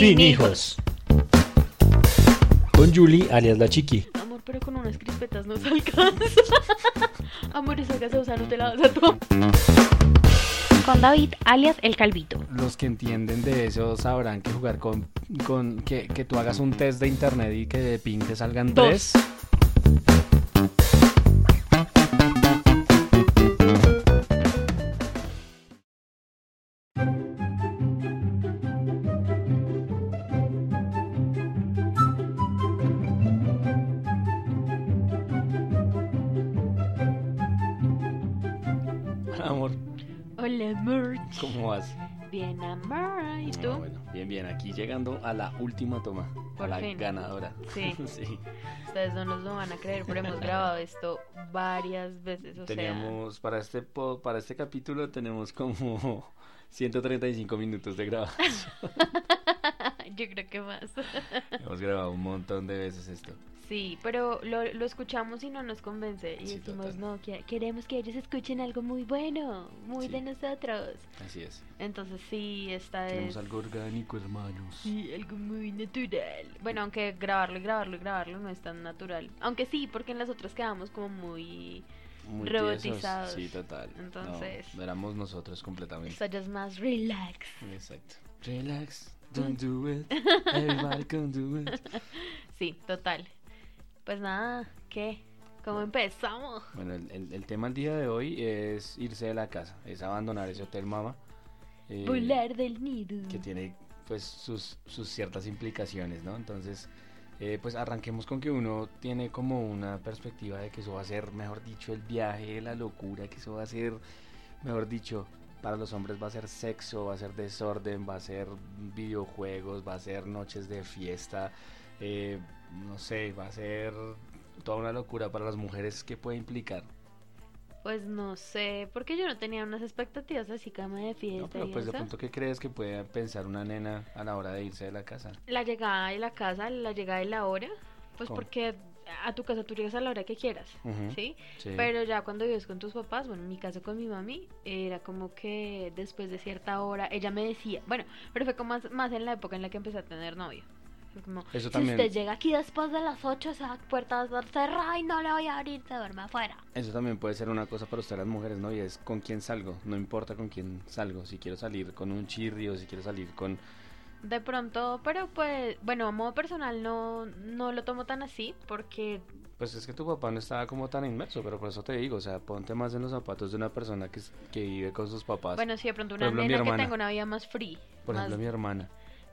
Sin hijos. Con Julie, alias la chiqui. Amor, pero con unas crispetas no se alcanza. Amor, esa gaseosa no te la vas a tomar. Con David, alias el calvito. Los que entienden de eso sabrán que jugar con, con que, que tú hagas un test de internet y que de ping te salgan Dos. tres. Bien, amor. ¿Y tú? Ah, bueno, bien, bien, aquí llegando a la última toma, Por a la fin. ganadora. Sí. sí. Ustedes no nos lo van a creer, pero hemos grabado esto varias veces. O Teníamos para este po- para este capítulo tenemos como 135 minutos de grabación. sea, yo creo que más. Hemos grabado un montón de veces esto. Sí, pero lo, lo escuchamos y no nos convence. Y Sí, decimos, total. no, que- queremos que ellos escuchen algo muy bueno, muy Sí. de nosotros. Así es. Entonces, sí, esta Tenemos es. algo orgánico, hermanos. Sí, algo muy natural. Bueno, aunque grabarlo y grabarlo y grabarlo no es tan natural. Aunque sí, porque en las otras quedamos como muy. Muy robotizados. tiesos. Sí, total. Entonces- no éramos nosotros completamente. Esto ya es más relax. Exacto. Relax, don't do it. Everybody can do it. Sí, total. Pues nada, ¿qué? ¿Cómo empezamos? Bueno, el, el- el tema del día de hoy es irse de la casa, es abandonar ese hotel mama. eh, Volar del nido. que tiene pues sus, sus ciertas implicaciones, ¿no? Entonces, eh, pues arranquemos con que uno tiene como una perspectiva de que eso va a ser, mejor dicho, el viaje, la locura, que eso va a ser, mejor dicho, para los hombres va a ser sexo, va a ser desorden, va a ser videojuegos, va a ser noches de fiesta, eh, no sé, va a ser toda una locura para las mujeres que puede implicar. Pues no sé, porque yo no tenía unas expectativas así cama de fiesta No, pero y pues de pronto, ¿qué crees que puede pensar una nena a la hora de irse de la casa? La llegada de la casa, la llegada de la hora, pues ¿Cómo? porque a tu casa tú llegas a la hora que quieras, sí. Pero ya cuando vives con tus papás, bueno, en mi caso con mi mami, era como que después de cierta hora, ella me decía, bueno, pero fue como más, más en la época en la que empecé a tener novio. Como, Eso si también- usted llega aquí después de las 8, esa puerta va a estar cerrada y no le voy a abrir, se duerme afuera. Eso también puede ser una cosa para ustedes las mujeres, ¿no? Y es con quién salgo, no importa con quién salgo, si quiero salir con un chirri o si quiero salir con... De pronto, pero pues, bueno, a modo personal no, no lo tomo tan así, porque Pues es que tu papá no estaba como tan inmerso, pero por eso te digo, o sea, ponte más en los zapatos de una persona que, que vive con sus papás. Bueno, sí, de pronto una ejemplo, nena que tenga una vida más free. por más- ejemplo, mi hermana.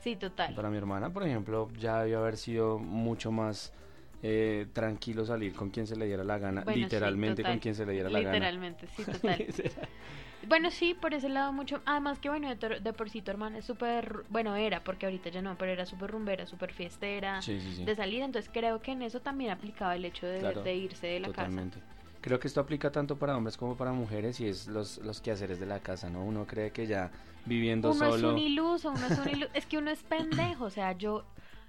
Sí, total. Para mi hermana, por ejemplo, ya debió haber sido mucho más eh, tranquilo salir con quien se le diera la gana, Bueno, literalmente con quien se le diera la gana. Literalmente, sí, total. bueno, sí, por ese lado mucho. Además que, bueno, de, de por sí tu hermana es súper. Bueno, era, porque ahorita ya no, pero era súper rumbera, súper fiestera. sí, sí, sí. De salir, entonces creo que en eso también aplicaba el hecho de, Claro, de irse de la Totalmente. Creo que esto aplica tanto para hombres como para mujeres y es los, los quehaceres de la casa, ¿no? Uno cree que ya viviendo casa. Uno es solo... un iluso, uno es un iluso. es que uno es pendejo, o sea, yo.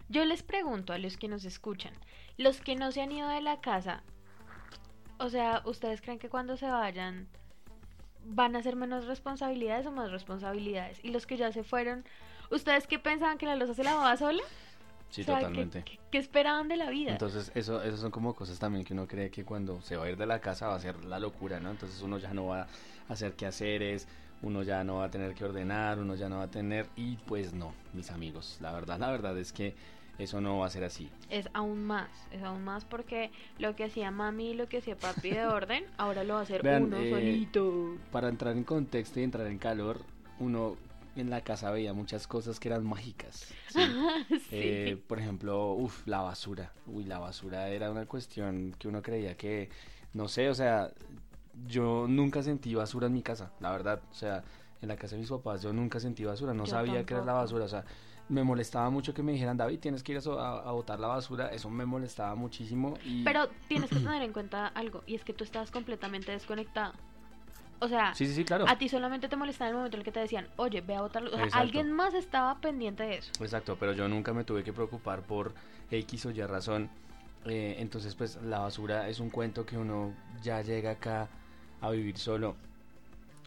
Yo les pregunto a los que nos escuchan, los que no se han ido de la casa, o sea, ¿ustedes creen que cuando se vayan van a ser menos responsabilidades o más responsabilidades? Y los que ya se fueron, ¿ustedes qué pensaban que la losa se lavaba sola? Sí, O sea, ¿qué- totalmente. ¿qué, qué esperaban de la vida? Entonces, eso, eso son como cosas también que uno cree que cuando se va a ir de la casa va a ser la locura, ¿no? Entonces uno ya no va a hacer quehaceres, uno ya no va a tener que ordenar, uno ya no va a tener... Y pues no, mis amigos, la verdad, la verdad es que eso no va a ser así. Es aún más, es aún más porque lo que hacía mami y lo que hacía papi de orden, ahora lo va a hacer Vean, uno eh, solito. Para entrar en contexto y entrar en calor, uno en la casa veía muchas cosas que eran mágicas. ¿sí? sí. Eh, por ejemplo, uff, la basura. Uy, la basura era una cuestión que uno creía que, no sé, o sea, yo nunca sentí basura en mi casa, la verdad. O sea, en la casa de mis papás yo nunca sentí basura, no Yo sabía qué era la tampoco. basura. O sea, me molestaba mucho que me dijeran, David, tienes que ir a- a botar la basura. Eso me molestaba muchísimo. Y... Pero tienes que tener en cuenta algo, y es que tú estabas completamente desconectado. O sea, Sí, sí, sí, claro. a ti solamente te molestaba el momento en el que te decían, oye, ve a botarlo. O sea, Exacto. alguien más estaba pendiente de eso. Exacto, pero yo nunca me tuve que preocupar por X o Y razón. Eh, entonces, pues la basura es un cuento que uno ya llega acá a vivir solo.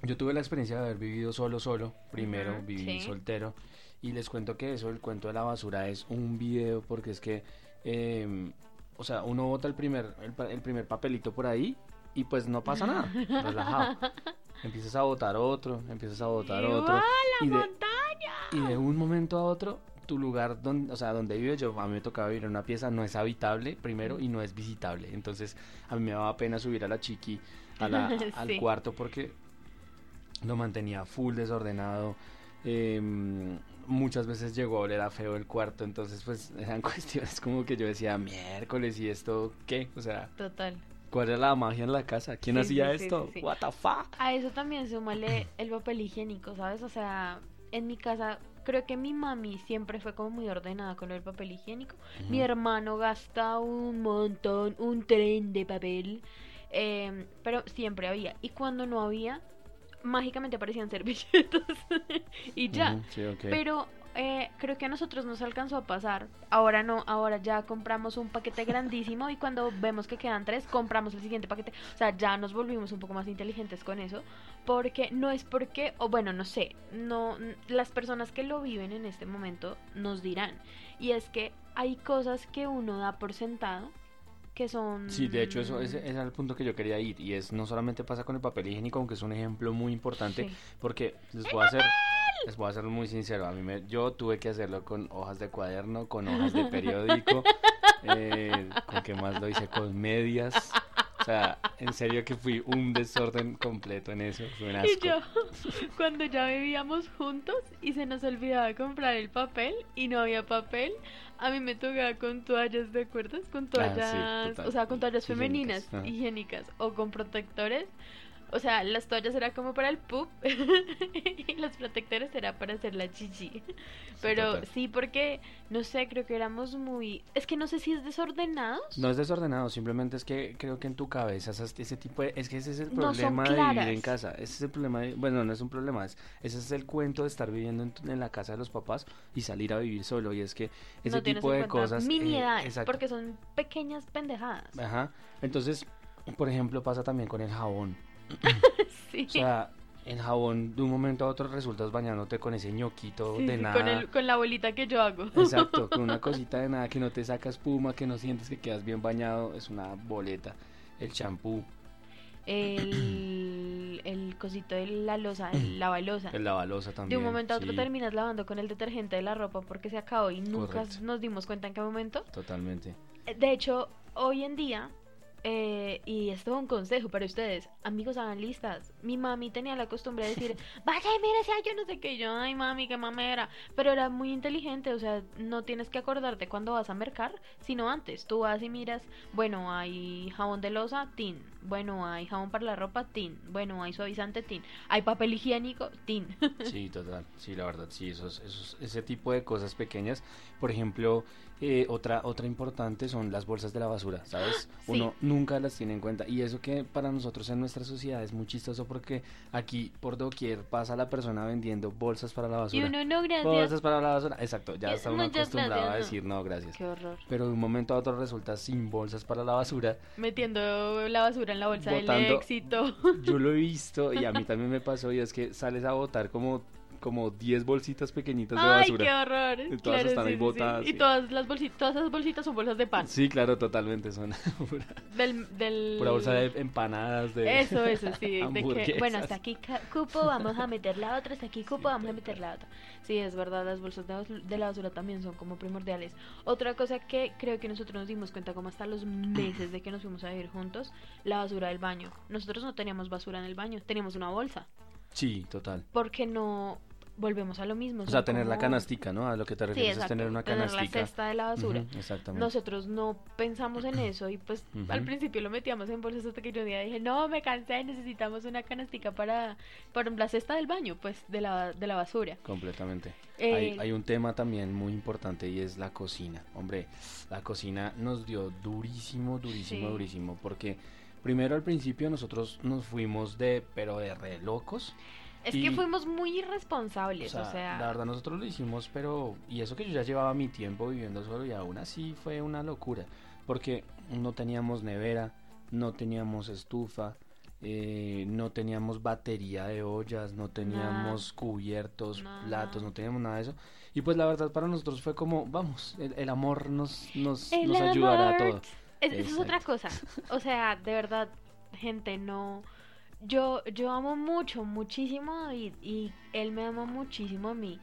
Yo tuve la experiencia de haber vivido solo, solo, primero, Ujú, viví sí. soltero. Y les cuento que eso, el cuento de la basura, es un video porque es que, eh, o sea, uno bota el primer, el, el primer papelito por ahí y pues no pasa nada, relajado. Empiezas a botar otro, empiezas a botar ¡Igual, otro. la y de- montaña! y de un momento a otro, tu lugar, donde, o sea, donde vive yo, a mí me tocaba vivir en una pieza, no es habitable primero y no es visitable. Entonces, a mí me daba pena subir a la chiqui a la- al cuarto porque lo mantenía full desordenado. em, muchas veces llegó a oler a feo el cuarto, entonces pues eran cuestiones como que yo decía, miércoles, ¿y esto qué? O sea, Total. ¿Cuál era la magia en la casa? ¿Quién Sí, hacía sí, esto? sí. What the fuck? A eso también súmale el papel higiénico, ¿sabes? O sea, en mi casa creo que mi mami siempre fue como muy ordenada con del papel higiénico. Mi hermano gasta un montón, un tren de papel, em, pero siempre había. Y cuando no había, mágicamente aparecían servilletas y ya. Sí, ok. Pero eh, creo que a nosotros nos alcanzó a pasar. Ahora no, ahora ya compramos un paquete grandísimo y cuando vemos que quedan tres, compramos el siguiente paquete. O sea, ya nos volvimos un poco más inteligentes con eso. Porque no es porque, o bueno, no sé, no, las personas que lo viven en este momento nos dirán. Y es que hay cosas que uno da por sentado que son... Sí, de hecho eso ese, ese era el punto que yo quería ir y es no solamente pasa con el papel higiénico, aunque es un ejemplo muy importante Sí. porque les voy a hacer les voy a ser muy sincero, a mí me, yo tuve que hacerlo con hojas de cuaderno, con hojas de periódico, eh, con qué más lo hice con medias. O sea, en serio que fui un desorden completo en eso, fue un asco. Y yo, cuando ya vivíamos juntos y se nos olvidaba comprar el papel y no había papel, a mí me tocaba con toallas, ¿de acuerdas? Con Ah, sí, toallas, o sea, con toallas femeninas, higiénicas, o con protectores. O sea, las toallas era como para el pup y los protectores era para hacer la chichi. Pero total. sí, porque, no sé, creo que éramos muy... Es que no sé si es desordenados. No es desordenado, simplemente es que creo que en tu cabeza ese tipo de, es que ese es el No problema de vivir en casa, ese es el problema, de- bueno, no es un problema, es, ese es el cuento de estar viviendo en, en la casa de los papás y salir a vivir solo y es que ese no tipo de cosas, eh, Miniedades, exacto, porque son pequeñas pendejadas. ajá, entonces, por ejemplo, pasa también con el jabón, Sí. o sea, el jabón de un momento a otro resultas bañándote con ese ñoquito Sí, de nada, Con, el, con la bolita que yo hago. exacto, con una cosita de nada que no te saca espuma, que no sientes que quedas bien bañado, es una boleta, el champú, El, el cosito de la losa, el lavalosa. el lavalosa De también, un momento a otro sí. terminas lavando con el detergente de la ropa porque se acabó y nunca nos dimos cuenta en qué momento. Totalmente. De hecho, hoy en día, eh, y esto es un consejo para ustedes, amigos, hagan listas. Mi mami tenía la costumbre de decir, vaya hay yo no sé qué, yo, ay mami, qué mamera. Pero era muy inteligente, o sea, no tienes que acordarte cuando vas a mercar, sino antes. Tú vas y miras, bueno, hay jabón de losa, tin. Bueno, hay jabón para la ropa, tin. Bueno, hay suavizante, tin. Hay papel higiénico, tin. Sí, total. Sí, la verdad, sí, esos, esos, ese tipo de cosas pequeñas. Por ejemplo, eh, otra, otra importante son las bolsas de la basura, ¿sabes? Sí. Uno nunca las tiene en cuenta. Y eso que para nosotros en nuestra sociedad es muy chistoso porque aquí por doquier pasa la persona vendiendo bolsas para la y basura. uno, no, gracias. Bolsas para la basura. Exacto, ya Y- está uno acostumbrado a gracias, decir no, gracias. Qué horror. Pero de un momento a otro resulta sin bolsas para la basura. Metiendo la basura en la bolsa del Botando- éxito. Yo lo he visto y a mí también me pasó y es que sales a botar como como 10 bolsitas pequeñitas de Ay, basura. qué horror. Y todas Claro, están ahí sí, sí, sí. botadas, Y sí. todas las bolsitas, todas esas bolsitas son bolsas de pan. Sí, claro, totalmente. Son pura, Del, del... pura bolsa de empanadas, de Eso, eso, sí. de que, bueno, hasta aquí cupo, vamos a meter la otra, hasta aquí cupo, vamos a meter la otra. Sí, es verdad, las bolsas de, de la basura también son como primordiales. Otra cosa que creo que nosotros nos dimos cuenta como hasta los meses de que nos fuimos a vivir juntos, la basura del baño. Nosotros no teníamos basura en el baño, teníamos una bolsa. Sí, total. Porque no volvemos a lo mismo. O sea, tener la canastica, ¿no? A lo que te Sí, refieres es tener una tener la canastica. cesta de la basura. Exactamente. Nosotros no pensamos en eso y pues al principio lo metíamos en bolsas hasta que yo un día dije, no, me cansé, necesitamos una canastica para, para la cesta del baño, pues de la, de la basura. Completamente. Eh, Hay, hay un tema también muy importante y es la cocina. Hombre, la cocina nos dio durísimo, durísimo, Sí. durísimo. Porque primero al principio nosotros nos fuimos de, pero de re locos. Es y- que fuimos muy O irresponsables, sea, o sea, la verdad nosotros lo hicimos, pero... Y eso que yo ya llevaba mi tiempo viviendo solo y aún así fue una locura. Porque no teníamos nevera, no teníamos estufa, eh, no teníamos batería de ollas, no teníamos cubiertos, platos, no teníamos nada de eso. Y pues la verdad para nosotros fue como, vamos, el, el amor nos, nos, El nos ayudará a todo. Es, esa es otra cosa. O sea, de verdad, gente, no. Yo, yo amo mucho, muchísimo a David y él me ama muchísimo a mí.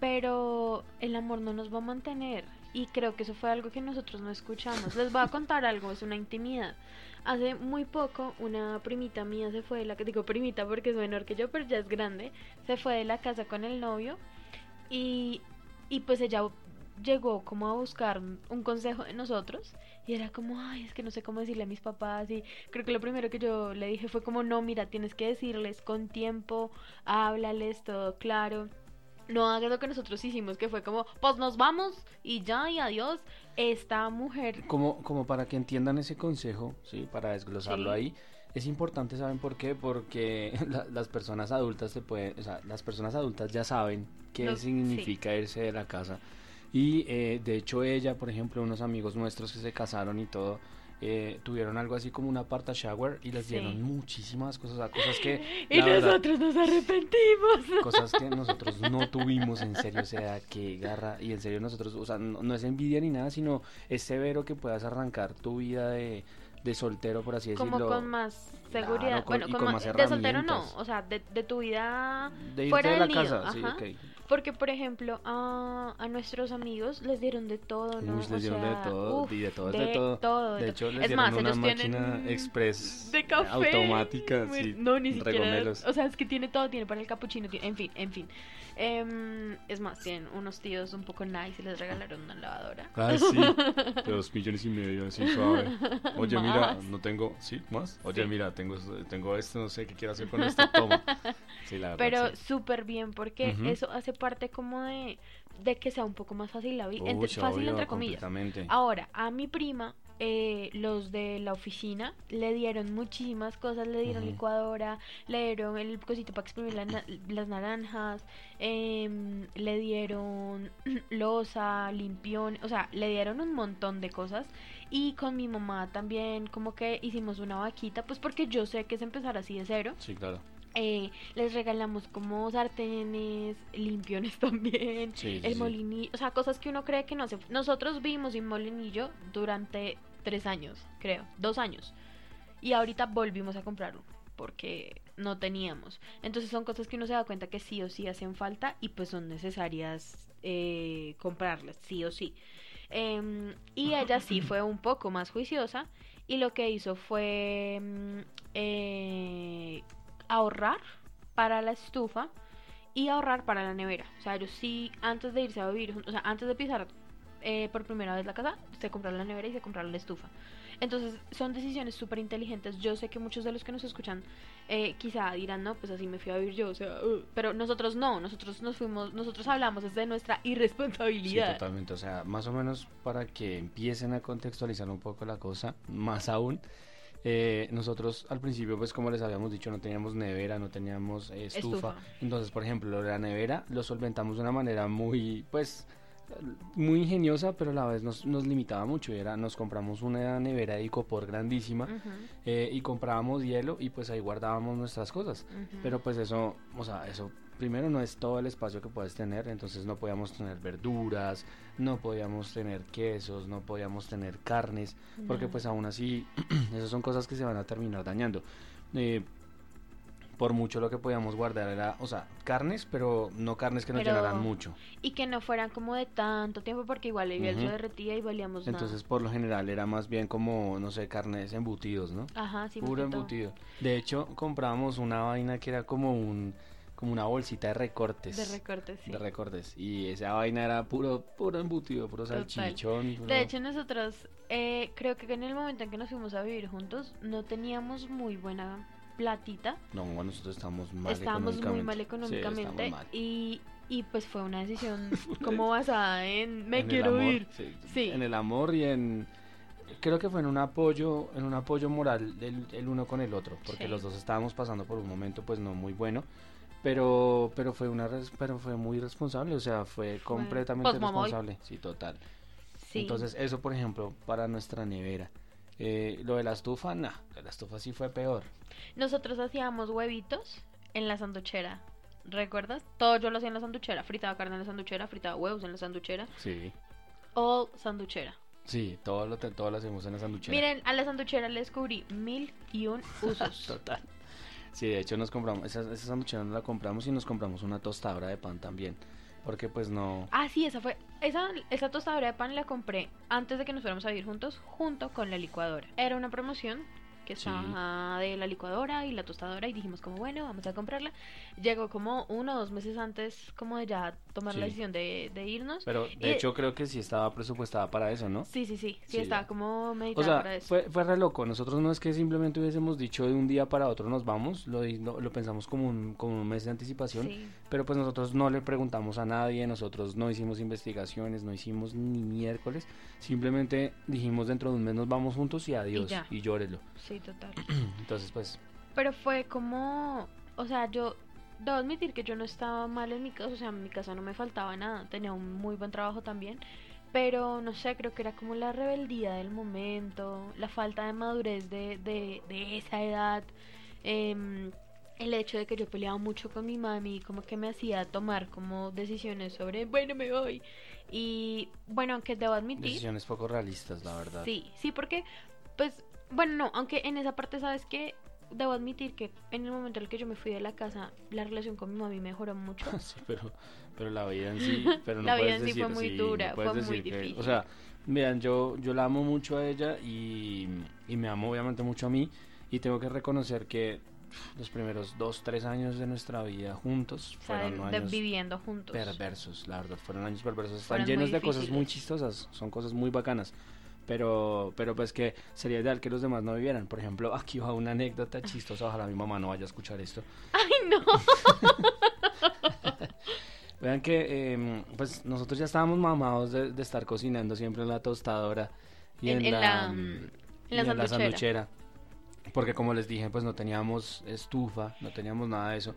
Pero el amor no nos va a mantener. Y creo que eso fue algo que nosotros no escuchamos. Les voy a contar algo, es una intimidad. Hace muy poco, una primita mía se fue de la digo primita porque es menor que yo, pero ya es grande. Se fue de la casa con el novio. Y, y pues ella llegó como a buscar un, consejo de nosotros y era como, ay, es que no sé cómo decirle a mis papás y creo que lo primero que yo le dije fue como, no, mira, tienes que decirles con tiempo, háblales todo claro. No hagas lo que nosotros hicimos, que fue como, pues nos vamos y ya, y adiós. Esta mujer, Como, como para que entiendan ese consejo, ¿sí? Para desglosarlo Sí. ahí. Es importante, ¿saben por qué? Porque la- las personas adultas te pueden, o sea, las personas adultas ya saben qué Lo- significa irse de la casa. Y eh, de hecho ella, por ejemplo, unos amigos nuestros que se casaron y todo, eh, tuvieron algo así como una parta shower y les Sí. dieron muchísimas cosas, o sea, cosas que y verdad, nosotros nos arrepentimos. cosas que nosotros no tuvimos en serio, o sea, que garra, y en serio nosotros, o sea, no, no es envidia ni nada, sino es severo que puedas arrancar tu vida de, de soltero, por así Como decirlo. con más Claro, seguridad. con- bueno, con con más, más de soltero no, o sea, de, de tu vida de irte fuera de la nido, casa, sí, ok. Porque, por ejemplo, a, a nuestros amigos les dieron de todo, ¿no? Uy, O dieron de sea, todo, uf, y de todo de de todo. todo, De hecho, les es dieron más, una ellos máquina tienen express de café. automática, sí, No, ni siquiera. regomelos. O sea, es que tiene todo, tiene para el capuchino, tiene- en fin, en fin. Em, es más, tienen unos tíos un poco nice y les regalaron una lavadora. Ah, sí, de dos millones y medio, así suave. Oye, mira, no tengo, ¿sí? ¿Más? Oye, Sí. mira, tengo, tengo esto, no sé qué quiero hacer con esto, toma. Sí, la verdad, Pero sí. súper bien, porque eso hace parte como de, de que sea un poco más fácil la vida. Fácil obvio, entre comillas. Ahora, a mi prima, eh, los de la oficina le dieron muchísimas cosas, le dieron licuadora, le dieron el cosito para exprimir la na- las naranjas, em, le dieron losa, limpión, o sea, le dieron un montón de cosas. Y con mi mamá también como que hicimos una vaquita, pues porque yo sé que es empezar así de cero. Sí, claro. Eh, les regalamos como sartenes, limpiones también, Sí, sí, el molinillo, o sea, cosas que uno cree que no se... Nosotros vimos un molinillo durante tres años, creo, dos años. Y ahorita volvimos a comprarlo porque no teníamos. Entonces son cosas que uno se da cuenta que sí o sí hacen falta y pues son necesarias eh, comprarlas, sí o sí. Em, y ella sí fue un poco más juiciosa y lo que hizo fue mm, eh, ahorrar para la estufa y ahorrar para la nevera. O sea, ellos sí, antes de irse a vivir, o sea, antes de pisar eh, por primera vez la casa, se compraron la nevera y se compraron la estufa. Entonces, son decisiones súper inteligentes. Yo sé que muchos de los que nos escuchan eh, quizá dirán, no, pues así me fui a vivir yo, o sea, uh", pero nosotros no, nosotros nos fuimos, nosotros hablamos desde nuestra Sí, irresponsabilidad. totalmente. O sea, más o menos para que empiecen a contextualizar un poco la cosa, más aún. eh, nosotros al principio, pues como les habíamos dicho, no teníamos nevera, no teníamos eh, estufa. Estufa. Entonces, por ejemplo, la nevera lo solventamos de una manera muy, pues, muy ingeniosa, pero a la vez nos, nos limitaba mucho. Era, nos compramos una nevera de icopor grandísima eh, y comprábamos hielo y pues ahí guardábamos nuestras cosas. Pero pues eso, o sea, eso primero no es todo el espacio que puedes tener, entonces no podíamos tener verduras, no podíamos tener quesos, no podíamos tener carnes, porque pues aún así esas son cosas que se van a terminar dañando. Eh, por mucho lo que podíamos guardar era, o sea, carnes, pero no carnes que nos Pero- llenaran mucho. Y que no fueran como de tanto tiempo porque igual el hielo Ujú. se derretía y valíamos Entonces por lo general era más bien como, no sé, carnes embutidos, ¿no? nada. Ajá, sí, Puro embutido. De hecho, compramos una vaina que era como un como una bolsita de recortes. De recortes, sí. de recortes. Y esa vaina era puro, puro embutido, puro Total. salchichón. puro- De hecho, nosotros eh, creo que en el momento en que nos fuimos a vivir juntos no teníamos muy buena platita. No, nosotros estábamos mal estábamos muy mal económicamente. Sí, mal. y, y pues fue una decisión como basada en me En quiero amor, ir. sí, Sí. En el amor y en... Creo que fue en un apoyo, en un apoyo moral del el uno con el otro, porque Sí. los dos estábamos pasando por un momento pues no muy bueno, pero pero fue una pero fue muy responsable, o sea, fue completamente pues, responsable, sí, total. Sí. Entonces, eso, por ejemplo, para nuestra nevera. Eh, lo de la estufa, no, la estufa sí fue peor. Nosotros hacíamos huevitos en la sanduchera. ¿Recuerdas? Todo yo lo hacía en la sanduchera. Fritaba carne en la sanduchera, fritaba huevos en la sanduchera. Sí. All sanduchera. Sí, todo lo, todo lo hacemos en la sanduchera. Miren, a la sanduchera le descubrí mil y un usos. Total. Sí, de hecho nos compramos, esa, esa sanduchera nos la compramos y nos compramos una tostadora de pan también. Porque pues no... Ah, sí, esa fue. Esa, esa tostadora de pan la compré antes de que nos fuéramos a vivir juntos, junto con la licuadora. Era una promoción que Sí. estaba de la licuadora y la tostadora y dijimos como bueno, vamos a comprarla. Llegó como uno o dos meses antes como de ya tomar la decisión de, de irnos. Pero de Y- hecho creo que sí estaba presupuestada para eso, ¿no? Sí, sí, sí, sí, Sí, estaba ya. como O meditada sea, para eso. fue, fue re loco. Nosotros no es que simplemente hubiésemos dicho de un día para otro nos vamos, lo, lo, lo pensamos como un, como un mes de anticipación, Sí. pero pues nosotros no le preguntamos a nadie, nosotros no hicimos investigaciones, no hicimos ni miércoles, simplemente dijimos dentro de un mes nos vamos juntos y adiós, ya. y, llórelo. Sí, total. Entonces pues, Pero fue como, o sea, yo debo admitir que yo no estaba mal en mi casa, o sea, en mi casa no me faltaba nada, tenía un muy buen trabajo también, pero no sé, creo que era como la rebeldía del momento, la falta de madurez de, de, de esa edad, em, el hecho de que yo peleaba mucho con mi mami, como que me hacía tomar como decisiones sobre, bueno, me voy. Y bueno, aunque debo admitir... decisiones poco realistas, la verdad. Sí, sí, porque, pues, bueno, no, aunque en esa parte, ¿sabes qué? Debo admitir que en el momento en el que yo me fui de la casa, la relación con mi mami mejoró mucho. Sí, pero, pero la vida en sí, pero no La vida en sí fue muy sí, dura, no fue muy decir que- difícil. o sea, miren, yo, yo la amo mucho a ella y, y me amo obviamente mucho a mí y tengo que reconocer que los primeros dos, tres años de nuestra vida juntos O sea, fueron de años viviendo juntos. perversos, la verdad, fueron años perversos, están Fueron llenos muy de cosas muy difíciles. chistosas, son cosas muy bacanas. Pero, pero pues que sería ideal que los demás no vivieran. Por ejemplo, aquí va una anécdota chistosa. Ojalá mi mamá no vaya a escuchar esto. ¡Ay, no! Vean que em, pues nosotros ya estábamos mamados de, de estar cocinando siempre en la tostadora y en, En- en la, la, y en la sanduchera. Porque como les dije, pues no teníamos estufa, no teníamos nada de eso.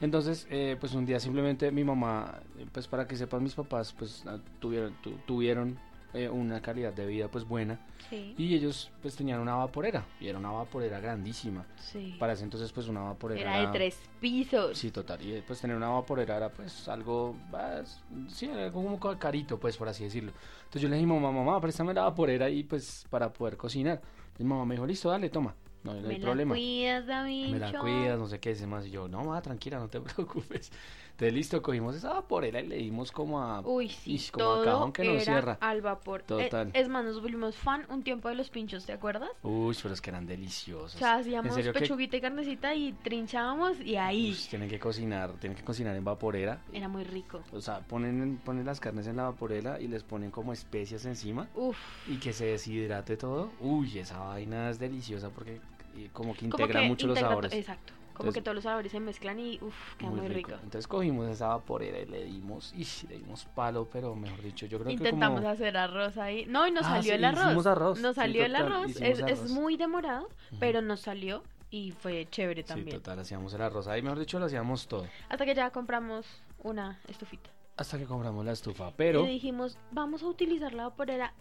Entonces, eh, pues un día simplemente mi mamá, eh, pues para que sepan mis papás, pues ah, tuvieron, tu- tuvieron eh, una calidad de vida pues buena Sí, y ellos pues tenían una vaporera y era una vaporera grandísima. sí. Para ese entonces pues una vaporera Era de tres pisos. Sí, total. Y pues tener una vaporera era pues algo, pues, sí, era algo como ca- carito, pues por así decirlo. Entonces yo le dije, mamá, mamá, préstame la vaporera y pues para poder cocinar. Y mi mamá me dijo, listo, dale, toma. No, no hay Me la problema. cuidas, David. Me la cuidas, no sé qué, es más. Y yo, no, mamá, tranquila, no te preocupes. Entonces listo, cogimos esa vaporera y le dimos como a... Uy, sí, Ish, como todo a cajón que no era cierra. al vapor. Eh, Total. es más, nos volvimos fan un tiempo de los pinchos, ¿te acuerdas? Uy, pero es que eran deliciosos. O sea, hacíamos que- pechuguita y carnecita y trinchábamos y ahí. Uy, tienen que cocinar, tienen que cocinar en vaporera. Era muy rico. O sea, ponen, ponen las carnes en la vaporera y les ponen como especias encima. Uf, y que se deshidrate todo. Uy, esa vaina es deliciosa porque eh, como que como integra que mucho los integra sabores. Exacto. Como Entonces- que todos los sabores se mezclan y uf, queda muy, rico. Entonces cogimos esa vaporera y le dimos, y le dimos palo, pero mejor dicho, yo creo Intentamos que como... hacer arroz ahí. No, y nos Ah, salió sí, el arroz. hicimos arroz, Nos sí, salió el total, arroz. Es, es muy demorado, pero nos salió y fue chévere Sí, también. total, hacíamos el arroz. Ahí, mejor dicho, lo hacíamos todo. Hasta que ya compramos una estufita. Hasta que compramos la estufa. Pero, Y dijimos, vamos a utilizar la vaporera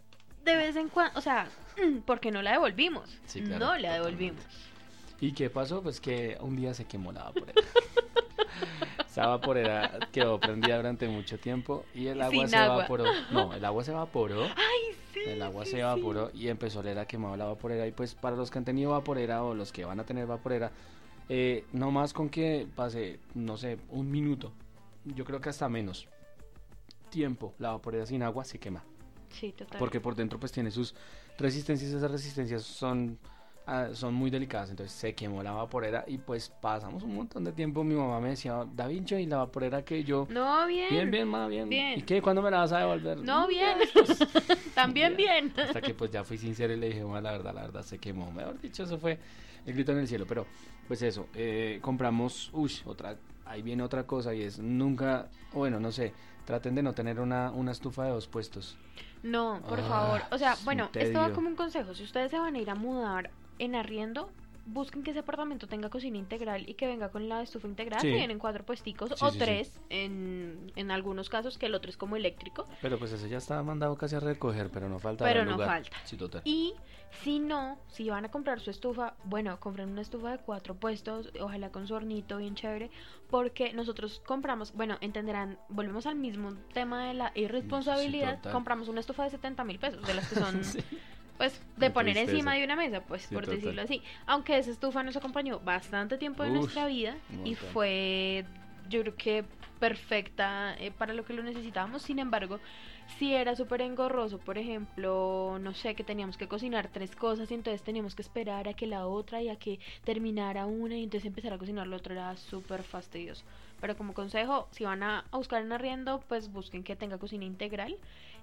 de vez en cuando. O sea, porque no la devolvimos. Sí, claro, no la totalmente. devolvimos. ¿Y qué pasó? Pues que un día se quemó la vaporera. Esa vaporera quedó prendida durante mucho tiempo y el agua Sin se agua. evaporó. No, el agua se evaporó. Ay, sí. El agua sí, se sí. evaporó y empezó a oler a quemado la vaporera. Y pues para los que han tenido vaporera o los que van a tener vaporera, eh, no más con que pase, no sé, un minuto, yo creo que hasta menos tiempo, la vaporera sin agua se quema. Sí, total. Porque por dentro pues tiene sus resistencias, esas resistencias son, ah, son muy delicadas. Entonces se quemó la vaporera y pues pasamos un montón de tiempo. Mi mamá me decía, Da Vinci, y la vaporera que yo... No, bien. Bien, bien, ma, bien. Bien. ¿Y qué? ¿Cuándo me la vas a devolver? No, bien. También bien. Hasta que pues ya fui sincero y le dije, "Ma, la verdad, la verdad se quemó. Mejor dicho, eso fue el grito en el cielo. Pero pues eso, eh, compramos, uy, otra, ahí viene otra cosa y es nunca, bueno, no sé, traten de no tener una, una estufa de dos puestos. No, por Ah, favor. O sea, bueno, esto va como un consejo. Si ustedes se van a ir a mudar en arriendo, busquen que ese apartamento tenga cocina integral y que venga con la estufa integral, Sí. que vienen cuatro puesticos Sí, o sí, tres en, en algunos casos, que el otro es como eléctrico. Pero pues ese ya está mandado casi a recoger, pero no falta Pero no lugar. falta. Total. Y si no, si van a comprar su estufa, bueno, compren una estufa de cuatro puestos, ojalá con su hornito bien chévere, porque nosotros compramos, bueno, entenderán, volvemos al mismo tema de la irresponsabilidad, compramos una estufa de 70 mil pesos, de las que son. pues, de Qué poner tristeza. encima de una mesa, pues, Sí, por total. decirlo así. Aunque esa estufa nos acompañó bastante tiempo de Uf, nuestra vida un y fue, yo creo que perfecta eh, para lo que lo necesitábamos, sin embargo, si era súper engorroso, por ejemplo, no sé, que teníamos que cocinar tres cosas y entonces teníamos que esperar a que la otra y a que terminara una y entonces empezar a cocinar la otra era súper fastidioso. Pero como consejo, si van a, buscar en arriendo, pues busquen que tenga cocina integral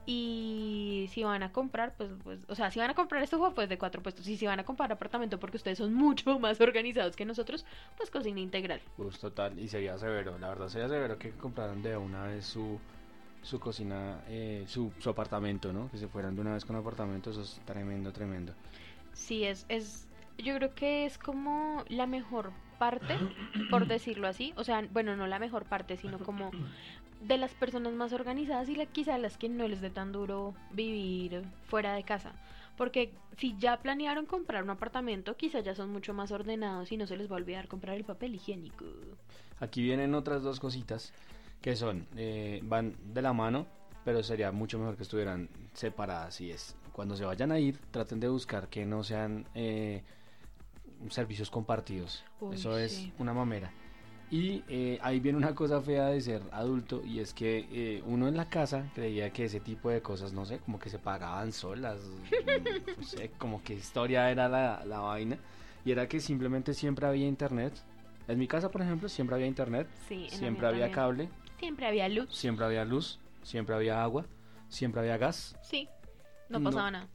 y si van a comprar, pues, pues, o sea, si van a comprar estufa, pues de cuatro puestos y si van a comprar apartamento porque ustedes son mucho más organizados que nosotros, pues cocina integral. Pues total, y sería severo, la verdad sería severo que compraran de una vez su, su cocina, eh, su, su apartamento, ¿no? Que se fueran de una vez con apartamento, eso es tremendo, tremendo. Sí, es, es, yo creo que es como la mejor parte, por decirlo así. O sea, bueno, no la mejor parte, sino como de las personas más organizadas y la, quizá las que no les dé tan duro vivir fuera de casa. Porque si ya planearon comprar un apartamento, quizá ya son mucho más ordenados y no se les va a olvidar comprar el papel higiénico. Aquí vienen otras dos cositas que son, eh, van de la mano, pero sería mucho mejor que estuvieran separadas. Y es, cuando se vayan a ir, traten de buscar que no sean eh, servicios compartidos. Uy, Eso es sí. una mamera. Y eh, ahí viene una cosa fea de ser adulto y es que eh, uno en la casa creía que ese tipo de cosas, no sé, como que se pagaban solas, mm, no sé, como que historia era la, la vaina. Y era que simplemente siempre había internet. En mi casa, por ejemplo, siempre había internet, Sí, siempre había también. cable, Siempre había luz. siempre había luz, siempre había agua, siempre había gas. Sí, no No, pasaba nada.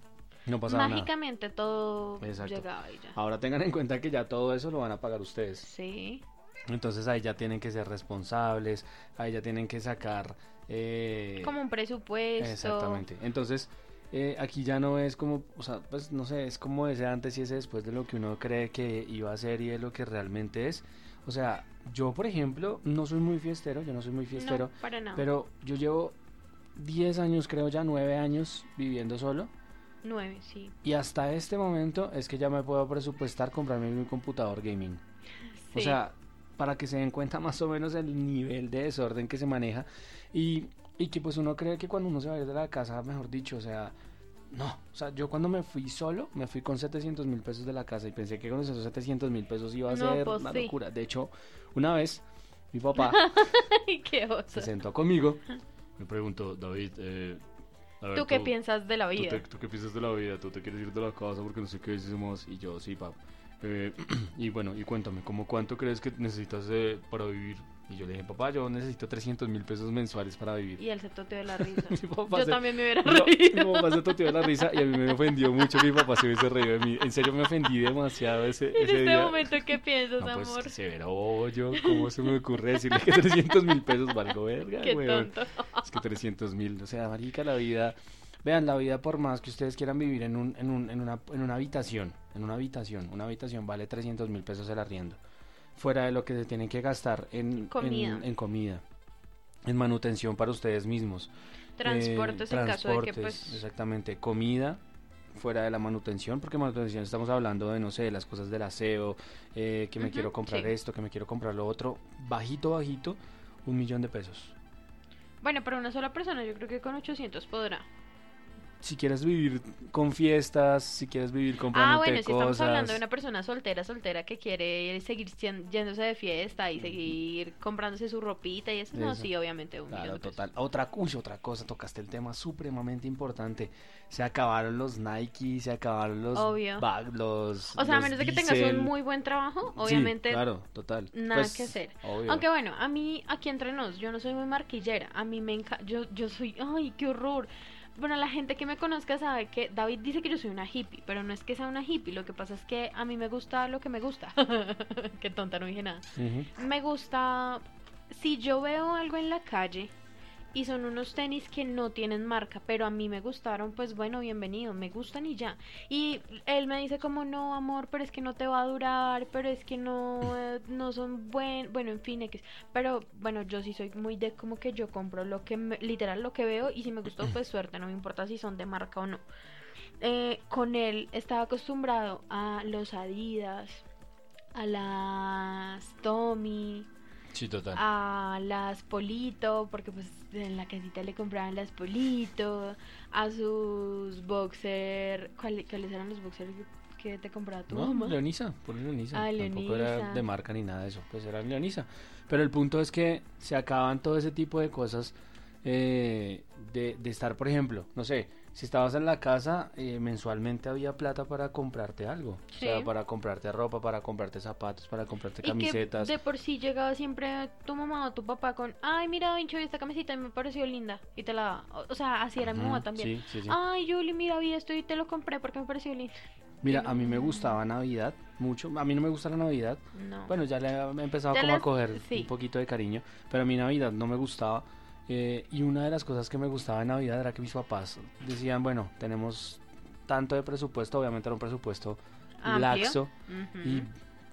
No pasaba nada. Mágicamente todo Exacto. llegaba y ya. Ahora tengan en cuenta que ya todo eso lo van a pagar ustedes. Sí. Entonces ahí ya tienen que ser responsables, ahí ya tienen que sacar... eh, Como un presupuesto. Exactamente. Entonces, eh, aquí ya no es como, o sea, pues no sé, es como ese antes y ese después de lo que uno cree que iba a ser y de lo que realmente es. O sea, yo, por ejemplo, no soy muy fiestero, yo no soy muy fiestero, No, para nada. pero yo llevo 10 años, creo ya, 9 años viviendo solo. Nueve, sí. Y hasta este momento es que ya me puedo presupuestar comprarme mi computador gaming. O Sí. sea, para que se den cuenta más o menos el nivel de desorden que se maneja y, y que pues uno cree que cuando uno se va a ir de la casa, mejor dicho, o sea, no, o sea, yo cuando me fui solo, me fui con 700 mil pesos de la casa y pensé que con esos 700 mil pesos iba a No, ser pues una sí. locura. De hecho, una vez mi papá qué se sentó conmigo, me preguntó, David, eh, ver, ¿Tú qué piensas de la ¿Tú, vida? te- tú qué piensas de la vida? ¿Tú te quieres ir de la casa porque no sé qué decimos? Y yo, sí, papá. Eh, y bueno, y cuéntame, ¿cómo cuánto crees que necesitas eh, para vivir? Y yo le dije, papá, yo necesito 300 mil pesos mensuales para vivir. Y él se toteó de la risa. Yo se- también me hubiera No, reído. mi papá se toteó de la risa y a mí me ofendió mucho que mi papá se hubiese reído de mí. En serio me ofendí demasiado ese, En ese este día. momento, ¿qué piensas, no, pues amor? que severo bobo yo, ¿cómo se me ocurre decirle que 300 mil pesos valgo verga, Qué weón? tonto. Es que 300 mil, o sea, marica, la vida... Vean, la vida por más que ustedes quieran vivir en, un, en, un, en, una, en una habitación, en una habitación, una habitación vale 300 mil pesos el arriendo. Fuera de lo que se tienen que gastar en Comida. En, en comida, en manutención para ustedes mismos. Transportes eh, en caso de que, pues. Exactamente, comida fuera de la manutención, porque manutención estamos hablando de, no sé, de las cosas del aseo, eh, que me quiero comprar sí. esto, que me quiero comprar lo otro, bajito, bajito, un millón de pesos. Bueno, para una sola persona, yo creo que con 800 podrá. Si quieres vivir con fiestas, si quieres vivir comprando Ah, bueno, si estamos hablando de una persona soltera, soltera que quiere seguir yéndose de fiesta y seguir comprándose su ropita y eso, no, sí, obviamente, un Claro, pesos. total. Otra, uy, otra cosa, tocaste el tema supremamente importante. Se acabaron los Nike, se acabaron los Obvio. bag- los O sea, a menos de que tengas un muy buen trabajo, Sí, obviamente claro, total. nada Pues, que hacer. obvio. Aunque bueno, a mí, aquí entre nos, yo no soy muy marquillera. A mí me encanta. Yo, yo soy. ¡Ay, qué horror! Bueno, la gente que me conozca sabe que David dice que yo soy una hippie, pero no es que sea una hippie. Lo que pasa es que a mí me gusta lo que me gusta. qué tonta, no dije nada. Me gusta. Si yo veo algo en la calle y son unos tenis que no tienen marca, pero a mí me gustaron, pues bueno, bienvenido, me gustan y ya. Y él me dice como, no, amor, pero es que no te va a durar, pero es que no, eh, no son buen, bueno, en fin, X. Pero bueno, yo sí soy muy de como que yo compro lo que, me- literal, lo que veo y si me gustó, pues suerte, no me importa si son de marca o no. Eh, con él estaba acostumbrado a los Adidas, a las Tommy, Sí, total. a las Polito, porque pues en la casita le compraban las Polito, a sus boxer, ¿cuál- ¿cuáles eran los boxers que- te compraba tu No, mamá? Leonisa, por Leonisa. Ah, Tampoco era Leonisa. de marca ni nada de eso, pues era Leonisa. Pero el punto es que se acaban todo ese tipo de cosas eh, de, de estar, por ejemplo, no sé, si estabas en la casa, eh, mensualmente había plata para comprarte algo. O sea, para comprarte ropa, para comprarte zapatos, para comprarte Y que camisetas. de por sí llegaba siempre tu mamá o tu papá con, ay, mira, Vincho, vi esta camiseta me pareció linda. Y te la. O, sea, así era mi mamá también. Sí, sí, sí. Ay, Julie, mira, vi esto y te lo compré porque me pareció lindo. Mira, a mí me gustaba Navidad mucho. A mí no me gusta la Navidad. No. Bueno, ya le he empezado Ya como a coger un poquito de cariño, pero a mí Navidad no me gustaba. Eh, y una de las cosas que me gustaba de Navidad era que mis papás decían, bueno, tenemos tanto de presupuesto, obviamente era un presupuesto Amplio. laxo, y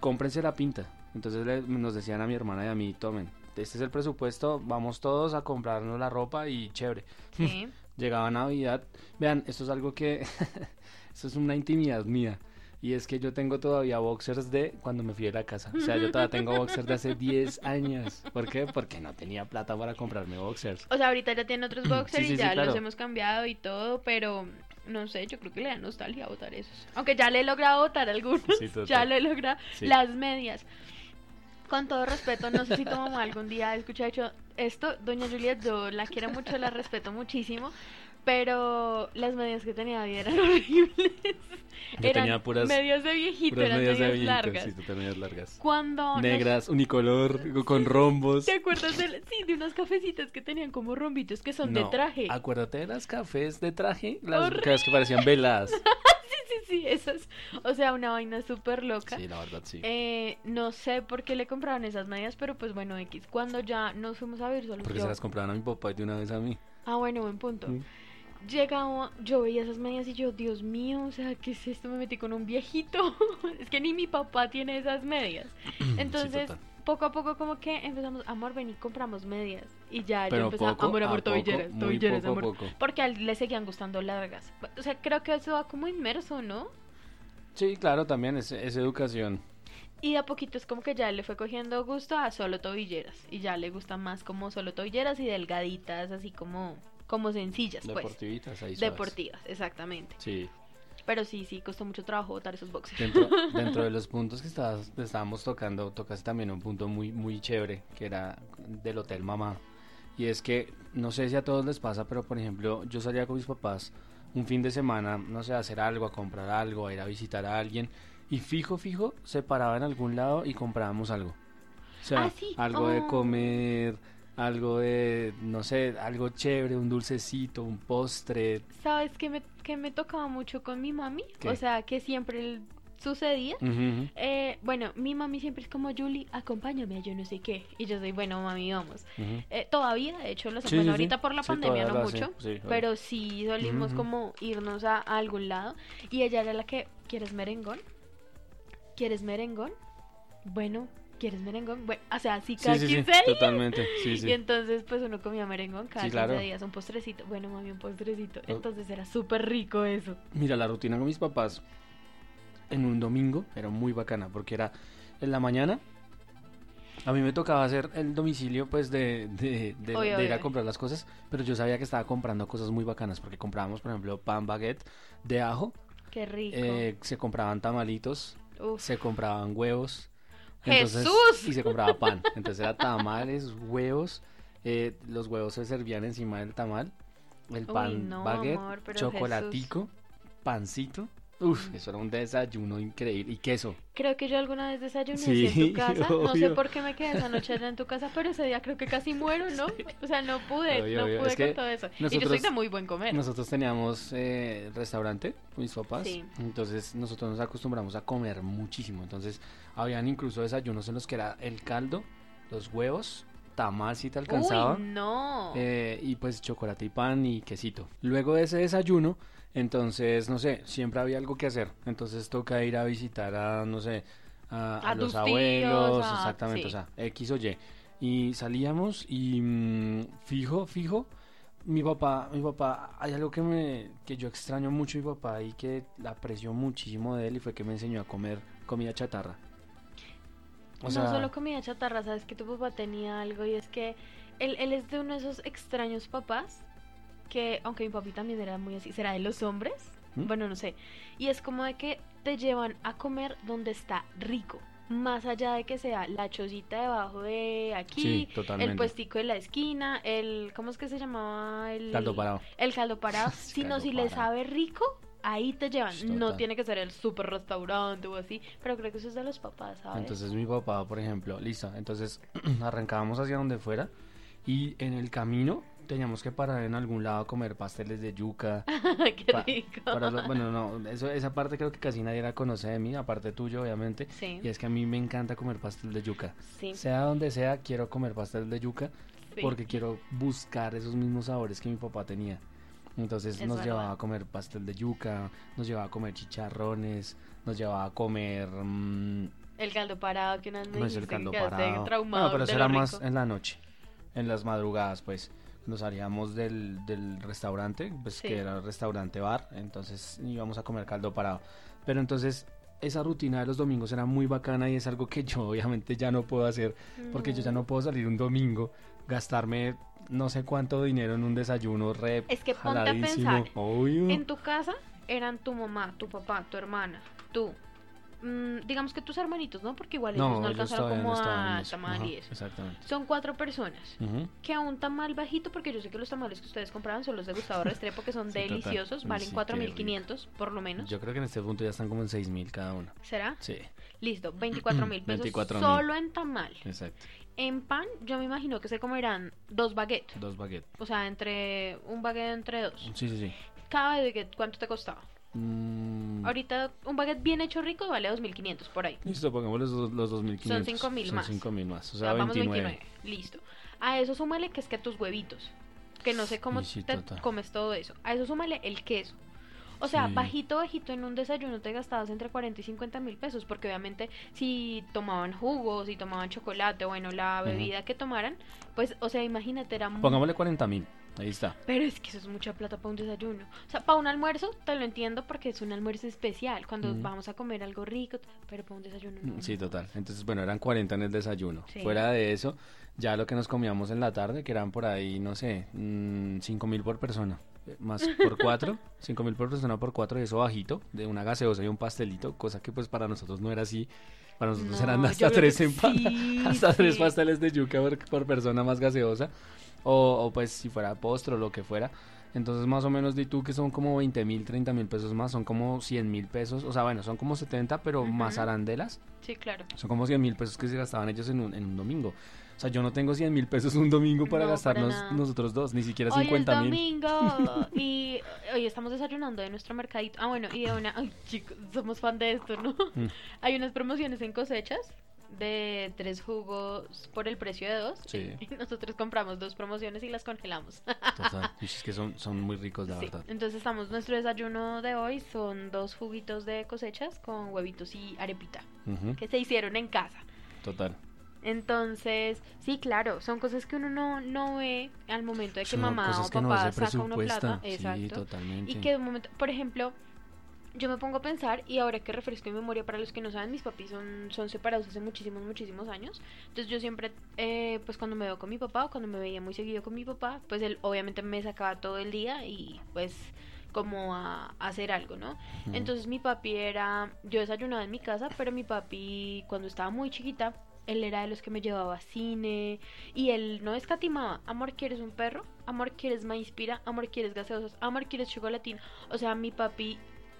cómprense la pinta. Entonces le- nos decían a mi hermana y a mí, tomen, este es el presupuesto, vamos todos a comprarnos la ropa y chévere. Sí. Llegaba Navidad. Vean, esto es algo que. esto es una intimidad mía. Y es que yo tengo todavía boxers de cuando me fui de la casa. O sea, yo todavía tengo boxers de hace 10 años. ¿Por qué? Porque no tenía plata para comprarme boxers. O sea, ahorita ya tiene otros boxers Sí, sí, y sí, ya claro. los hemos cambiado y todo, pero no sé, yo creo que le da nostalgia botar esos. Aunque ya le he logrado botar algunos, ya le he logrado. Sí. Las medias. Con todo respeto, no sé si tu mamá algún día escucha hecho esto, doña Juliet, yo la quiero mucho, la respeto muchísimo, pero las medias que tenía David eran horribles. Yo eran tenía puras- medias de viejito, Puras eran medias medias, de largas. Sí, largas. Cuando nos- Negras, unicolor, con rombos. ¿Te acuerdas de, sí, de unas cafecitas que tenían como rombitos que son de traje? Acuérdate de las cafés de traje, las cafés que parecían veladas. Sí, sí, sí, esas. O sea, una vaina súper loca. Sí, la verdad, sí. Eh, no sé por qué le compraron esas medias, pero pues bueno, X. Cuando ya nos fuimos a ver solos. Porque yo- se las compraban a mi papá y de una vez a mí. Ah, bueno, buen punto. Mm. Llegaba, yo veía esas medias y yo, Dios mío, o sea, ¿qué es esto? Me metí con un viejito. es que ni mi papá tiene esas medias. Entonces, poco a poco como que empezamos, amor, ven y compramos medias. Y ya, yo Pero empezaba, poco amor, a amor, tobilleras, tobilleras, poco amor. Porque a él le seguían gustando largas. O sea, creo que eso va como inmerso, ¿no? Sí, claro, también es, es educación. Y de a poquito es como que ya le fue cogiendo gusto a solo tobilleras. Y ya le gustan más como solo tobilleras y delgaditas, así como, como sencillas, pues. Deportivitas, ahí suaves. Deportivas, exactamente. Sí. Pero sí, sí, costó mucho trabajo botar esos boxers. Dentro, dentro de los puntos que estabas- estábamos tocando, tocaste también un punto muy, muy chévere, que era del Hotel Mamá. Y es que, no sé si a todos les pasa, pero por ejemplo, yo salía con mis papás un fin de semana, no sé, a hacer algo, a comprar algo, a ir a visitar a alguien. Y fijo, fijo, se paraba en algún lado y comprábamos algo. O sea, Ah, sí. algo de Oh. comer, algo de, no sé, algo chévere, un dulcecito, un postre. ¿Sabes qué me, qué me tocaba mucho con mi mami? ¿Qué? O sea, que siempre sucedía. Ujú, ujú. Eh, bueno, mi mami siempre es como, Julie, acompáñame a yo no sé qué. Y yo soy, bueno, mami, vamos. Ujú. Eh, todavía, de hecho, lo Sí, bueno, sí, sí. ahorita por la Sí, pandemia no mucho, sí, pero sí solimos Ujú. como irnos a, a algún lado. Y ella era la que, ¿quieres merengón? ¿Quieres merengón? Bueno, ¿quieres merengón? Bueno, o sea, sí, cada Sí, sí, sí, 15 días. totalmente. Sí, sí. Y entonces, pues uno comía merengón cada Sí, 15 claro. días, un postrecito. Bueno, mami, un postrecito. Oh. Entonces era súper rico eso. Mira, la rutina con mis papás en un domingo era muy bacana porque era en la mañana. A mí me tocaba hacer el domicilio pues de, de, ir a comprar las cosas, pero yo sabía que estaba comprando cosas muy bacanas porque comprábamos, por ejemplo, pan baguette de ajo, Qué rico. eh, se compraban tamalitos, Uf. se compraban huevos. ¡Jesús! Y se compraba pan. Entonces era tamales, huevos, eh, los huevos se servían encima del tamal, el Uy, pan no, baguette, amor, chocolatico, pancito. Uf, eso era un desayuno increíble. Y queso. Creo que yo alguna vez desayuné Sí, en tu casa. No sé por qué me quedé esa noche allá en tu casa, pero ese día creo que casi muero, ¿no? O sea, no pude, Obvio, no obvio. pude Es con todo eso. y yo soy de muy buen comer. Nosotros teníamos eh, restaurante, mis papás. Sí. Entonces nosotros nos acostumbramos a comer muchísimo. Entonces habían incluso desayunos en los que era el caldo, los huevos, tamal si te alcanzaba. Uy, no. Eh, y pues chocolate y pan y quesito. Luego de ese desayuno, entonces, no sé, siempre había algo que hacer. Entonces toca ir a visitar a, no sé, a, a A los abuelos, tíos, a- exactamente, sí. o sea, X o Y. Y salíamos y mm, fijo, fijo, mi papá, mi papá, hay algo que me, que yo extraño mucho mi papá y que la aprecio muchísimo de él y fue que me enseñó a comer comida chatarra. O no sea, solo comida chatarra, sabes que tu papá tenía algo y es que él, él es de uno de esos extraños papás que, aunque mi papi también era muy así, ¿será de los hombres? ¿Mm? Bueno, no sé. Y es como de que te llevan a comer donde está rico. Más allá de que sea la chocita debajo de aquí, Sí, el puestico de la esquina, el, ¿cómo es que se llamaba? El caldo parado. El caldo parado. sino Caldo si le sabe rico, ahí te llevan. Total. No tiene que ser el super restaurante o así, pero creo que eso es de los papás, ¿sabes? Entonces mi papá, por ejemplo, listo, entonces arrancábamos hacia donde fuera y en el camino teníamos que parar en algún lado a comer pasteles de yuca. Qué pa- rico. para bueno, no, eso, esa parte creo que casi nadie la conoce de mí, aparte tuyo, obviamente. Sí, Y es que a mí me encanta comer pastel de yuca. sí, Sea donde sea, quiero comer pastel de yuca sí. porque quiero buscar esos mismos sabores que mi papá tenía. Entonces Es nos verdad. llevaba a comer pastel de yuca, nos llevaba a comer chicharrones, nos llevaba a comer... mm, El caldo parado que una vez me no es el caldo parado. traumado Bueno, pero eso era más en la noche, en las madrugadas, pues. Nos salíamos del, del restaurante, pues Sí. que era restaurante bar, entonces íbamos a comer caldo parado. Pero entonces esa rutina de los domingos era muy bacana y es algo que yo obviamente ya no puedo hacer, porque yo ya no puedo salir un domingo, gastarme no sé cuánto dinero en un desayuno re Es que ponte a pensar, Obvio. En tu casa eran tu mamá, tu papá, tu hermana, tú. Mm, digamos que tus hermanitos, ¿no? Porque igual ellos no, alcanzaron como a tamal Ajá, y eso. Exactamente. Son cuatro personas. Que a un tamal bajito, porque yo sé que los tamales que ustedes compraban son los de Gustavo Restrepo, que son Sí, total. deliciosos, Uy, valen sí, qué 4.500 por lo menos. Yo creo que en este punto ya están como en 6 mil cada uno. ¿Será? Sí, Listo, 24 mil pesos 24.000. solo en tamal. exacto. En pan, yo me imagino que se comerán dos baguettes. Dos baguettes. O sea, entre un baguette entre dos. Sí, sí, sí. Cada baguette, ¿cuánto te costaba? Mm, Ahorita un baguette bien hecho rico vale 2.500 por ahí. Listo, pongamos los, los 2.500. Son 5.000 más. Son 5.000 más, o sea, sea, vamos 29. 29. Listo. A eso súmale que es que tus huevitos. Que no sé cómo sí, te total. comes todo eso. A eso súmale el queso. O sea, Sí. bajito, bajito en un desayuno te gastabas entre 40 y 50 mil pesos. Porque obviamente si tomaban jugos, si tomaban chocolate, bueno, la bebida que tomaran, pues, o sea, imagínate, era muy... Pongámosle 40.000. Ahí está. Pero es que eso es mucha plata para un desayuno. O sea, para un almuerzo te lo entiendo porque es un almuerzo especial. Cuando vamos a comer algo rico, pero para un desayuno no. Sí, total. Entonces, bueno, eran 40 en el desayuno. Sí. Fuera de eso, ya lo que nos comíamos en la tarde, que eran por ahí, no sé, mm, 5.000 por persona. Eh, Más por cuatro, 5.000 por persona por cuatro, y eso bajito, de una gaseosa y un pastelito, cosa que pues para nosotros no era así. Para nosotros No, eran hasta tres sí, hasta tres pasteles de yuca por, por persona más gaseosa. O, o, pues si fuera postre o lo que fuera. Entonces más o menos di tú que son como 20 mil, 30 mil pesos más, son como 100 mil pesos. O sea, bueno, son como 70, pero más arandelas. Sí, claro. Son como 100 mil pesos que se gastaban ellos en un, en un domingo. O sea, yo no tengo 100 mil pesos un domingo para No, para gastarnos nosotros dos, ni siquiera Hoy es 50 mil. domingo y hoy estamos desayunando de nuestro mercadito. Ah, bueno, y de una... Ay, chicos, somos fan de esto, ¿no? Mm. Hay unas promociones en cosechas de tres jugos por el precio de dos. Sí. Y nosotros compramos dos promociones y las congelamos. Total. Uy, es que son, son muy ricos, la Sí, verdad. Entonces estamos, nuestro desayuno de hoy son dos juguitos de cosechas con huevitos y arepita, que se hicieron en casa. Total. Entonces, sí, claro, son cosas que uno no, no ve al momento de que Son mamá o que no papá saca una plata. Sí, Exacto. totalmente. Y que de un momento, por ejemplo, yo me pongo a pensar, y ahora que refresco mi memoria, para los que no saben, mis papis son, son separados hace muchísimos, muchísimos años. Entonces yo siempre, eh, pues cuando me veo con mi papá, o cuando me veía muy seguido con mi papá, pues él obviamente me sacaba todo el día y pues como a, a hacer algo, ¿no? Entonces mi papi era, yo desayunaba en mi casa, pero mi papi cuando estaba muy chiquita, él era de los que me llevaba a cine y él no escatimaba, amor, ¿quieres un perro? Amor, ¿quieres maíz pira? Amor, ¿quieres gaseosas? Amor, ¿quieres chocolatín? O sea, mi papi,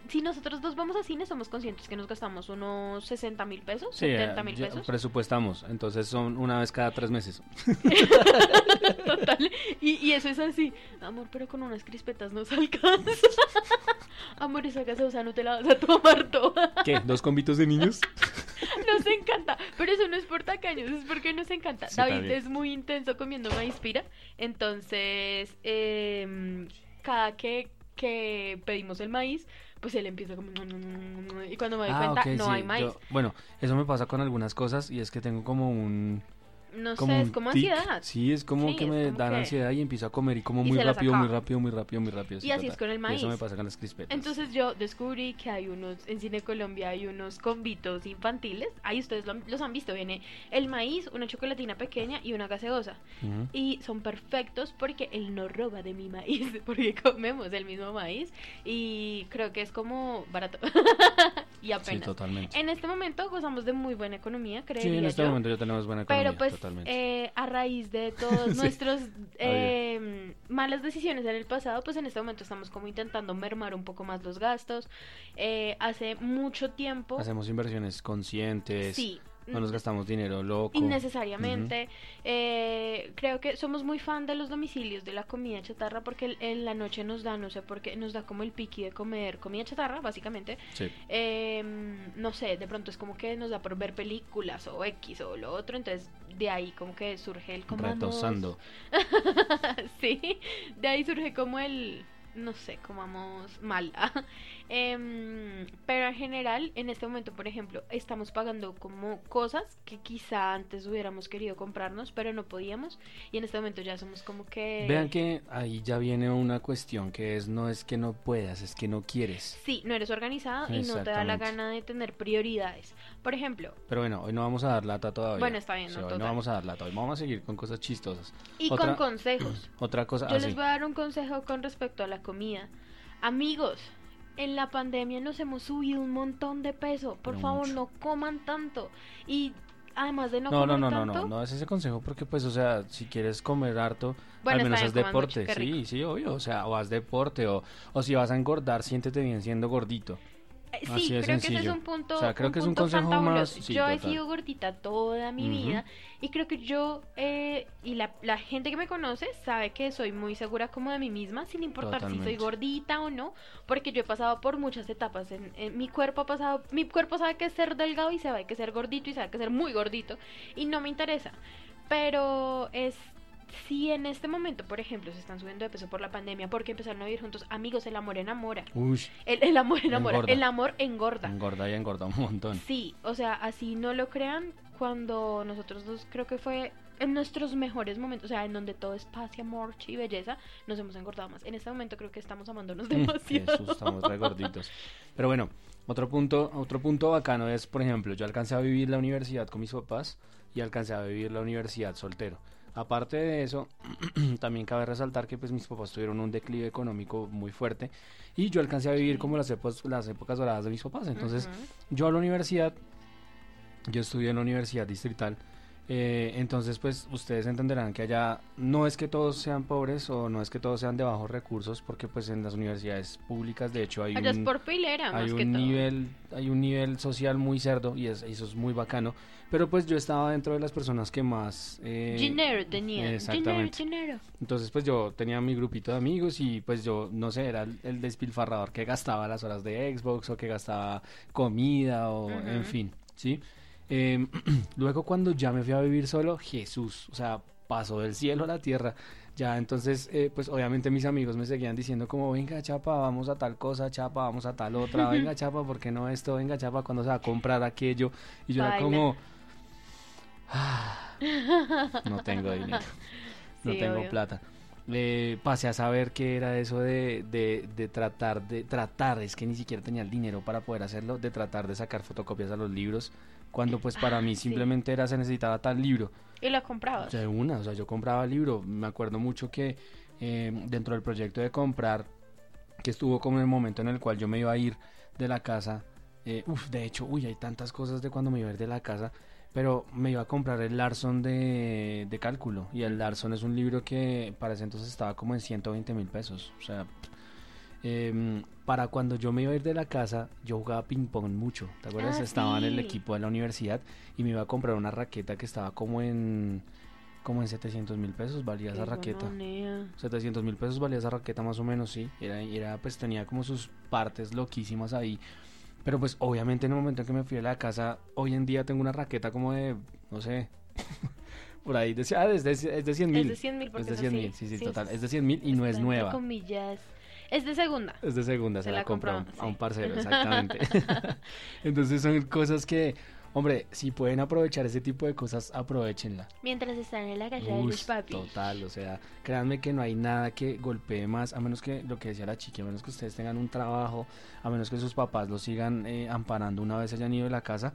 si nosotros dos vamos a cine, somos conscientes que nos gastamos unos 60 mil pesos, Sí, 70 eh, mil pesos. presupuestamos. Entonces son una vez cada tres meses. Total. Y, y eso es así. Amor, pero con unas crispetas nos alcanza. Amor, esa gaseosa no te la vas a tomar toda. ¿Qué? ¿Dos convitos de niños? Nos encanta, pero eso no es por tacaños, es porque nos encanta. Sí, David también. es muy intenso comiendo maíz pira, entonces em, cada que, que pedimos el maíz, pues él empieza como... Y cuando me doy Ah, cuenta, no sí, hay maíz. yo- bueno, eso me pasa con algunas cosas y es que tengo como un... No como sé, es como tic. ansiedad. Sí, es como Sí, que es me como dan que- ansiedad y empiezo a comer y como Y muy rápido, muy rápido, muy rápido, muy rápido. Y así es con el Y eso me maíz. pasa con las crispetas. Entonces yo descubrí que hay unos, en Cine Colombia hay unos convitos infantiles, ahí ustedes lo los han visto, viene el maíz, una chocolatina pequeña y una gaseosa. Y son perfectos porque él no roba de mi maíz, porque comemos el mismo maíz y creo que es como barato. y Sí, apenas. totalmente. en este momento gozamos de muy buena economía, creería Sí, en este yo. momento ya tenemos buena economía, Pero pues totalmente. eh, a raíz de todos Sí, nuestros eh, malas decisiones en el pasado, pues en este momento estamos como intentando mermar un poco más los gastos. Eh, hace mucho tiempo, Hacemos inversiones conscientes, sí, no nos gastamos dinero loco. innecesariamente. eh, creo que somos muy fan de los domicilios, de la comida chatarra, porque en la noche nos da, no sé por qué, nos da como el piqui de comer comida chatarra, básicamente. Sí. Em, no sé, de pronto es como que nos da por ver películas o X o lo otro, entonces de ahí como que surge el. Retosando. sí, de ahí surge como el, no sé, comamos mal. Em, pero en general, en este momento, por ejemplo, estamos pagando como cosas que quizá antes hubiéramos querido comprarnos, pero no podíamos. Y en este momento ya somos como que... Vean que ahí ya viene una cuestión que es no es que no puedas, es que no quieres. Sí, no eres organizado y no te da la gana de tener prioridades. Por ejemplo, Pero bueno, hoy no vamos a dar lata todavía. Bueno, está bien, O sea, no, hoy no vamos a dar lata, hoy vamos a seguir con cosas chistosas. y Otra- con consejos. Otra cosa, Yo ah, les voy a dar un consejo con respecto a la comida. Amigos, en la pandemia nos hemos subido un montón de peso. Por Pero favor, mucho. no coman tanto. Y además de no, No, no, comer no, no, tanto, no, no es ese consejo porque pues, o sea, si quieres comer harto, Bueno, al menos haz deporte, mucho, sí, sí, obvio, o sea, o haz deporte, o, o si vas a engordar, siéntete bien siendo gordito. Así Sí, creo que ese es sencillo. un punto. O sea, creo que es un consejo más- sí, yo he total. sido gordita toda mi Ujú. vida y creo que yo eh, y la, la gente que me conoce sabe que soy muy segura como de mí misma, sin importar si soy Totalmente. gordita o no, porque yo he pasado por muchas etapas. En, en mi cuerpo ha pasado, mi cuerpo sabe que es ser delgado y sabe que es ser gordito y sabe que es ser muy gordito y no me interesa. Pero es si en este momento, por ejemplo, se están subiendo de peso por la pandemia porque empezaron a vivir juntos, amigos, el amor enamora. Uy, El, el amor enamora. Engorda. El amor engorda. engorda y engorda un montón. Sí, o sea, así no lo crean cuando nosotros dos creo que fue en nuestros mejores momentos, o sea, en donde todo es paz y amor y belleza, nos hemos engordado más. En este momento creo que estamos amándonos demasiado. Jesús, estamos re gorditos. Pero bueno, otro punto, otro punto bacano es, por ejemplo, yo alcancé a vivir la universidad con mis papás y alcancé a vivir la universidad soltero. Aparte de eso, también cabe resaltar que pues mis papás tuvieron un declive económico muy fuerte y yo alcancé a vivir como las épocas, las épocas doradas de mis papás. Entonces, yo a la universidad, yo estudié en la universidad distrital, eh, entonces pues ustedes entenderán que allá no es que todos sean pobres o no es que todos sean de bajos recursos, porque pues en las universidades públicas de hecho hay Allá es un, por pilera, hay más que un todo. nivel, hay un nivel social muy cerdo y es- eso es muy bacano, pero pues yo estaba dentro de las personas que más... eh, Dinero tenía. Exactamente. dinero. entonces pues yo tenía mi grupito de amigos y pues yo, no sé, era el, el despilfarrador que gastaba las horas de Xbox o que gastaba comida o en fin, ¿sí? Eh, luego cuando ya me fui a vivir solo, Jesús, o sea, pasó del cielo a la tierra. Ya entonces, eh, pues obviamente mis amigos me seguían diciendo como, venga chapa, vamos a tal cosa, chapa, vamos a tal otra, venga chapa, ¿por qué no esto? Venga chapa, ¿cuándo se va a comprar aquello? Y yo era como, "Ah, no tengo dinero no Sí, tengo obvio. plata. Eh, pasé a saber que era eso de, de, de tratar de tratar, es que ni siquiera tenía el dinero para poder hacerlo, de tratar de sacar fotocopias a los libros, cuando pues para Ah, mí sí. simplemente era se necesitaba tal libro. Y la comprabas. O sea, de una, o sea, yo compraba libro, me acuerdo mucho que eh, dentro del proyecto de comprar, que estuvo como el momento en el cual yo me iba a ir de la casa, eh, uf, de hecho, uy, hay tantas cosas de cuando me iba a ir de la casa, pero me iba a comprar el Larson de, de cálculo, y el Larson es un libro que para ese entonces estaba como en 120 mil pesos, o sea... em, para cuando yo me iba a ir de la casa, yo jugaba ping pong mucho, ¿te acuerdas? Ah, Estaba en el sí. equipo de la universidad y me iba a comprar una raqueta que estaba como en como en 700 mil pesos valía Qué esa raqueta. gonorrea. 700 mil pesos valía esa raqueta más o menos, sí. Era, era, pues tenía como sus partes loquísimas ahí. Pero pues obviamente en el momento en que me fui a la casa, hoy en día tengo una raqueta como de, no sé, por ahí, decía, ah, es de, es de 100 mil. Es de 100 mil porque Es de es 100 así. mil, sí, sí, Sí, total. es- de 100 mil y no es nueva. comillas. Es de segunda. Es de segunda, se, Se la, la compró a un- compró, a un sí. parcero, exactamente. Entonces son cosas que, hombre, si pueden aprovechar ese tipo de cosas, aprovechenla. Mientras están en la casa de los papis. total, o sea, créanme que no hay nada que golpee más, a menos que lo que decía la chica, a menos que ustedes tengan un trabajo, a menos que sus papás los sigan eh, amparando una vez hayan ido de la casa.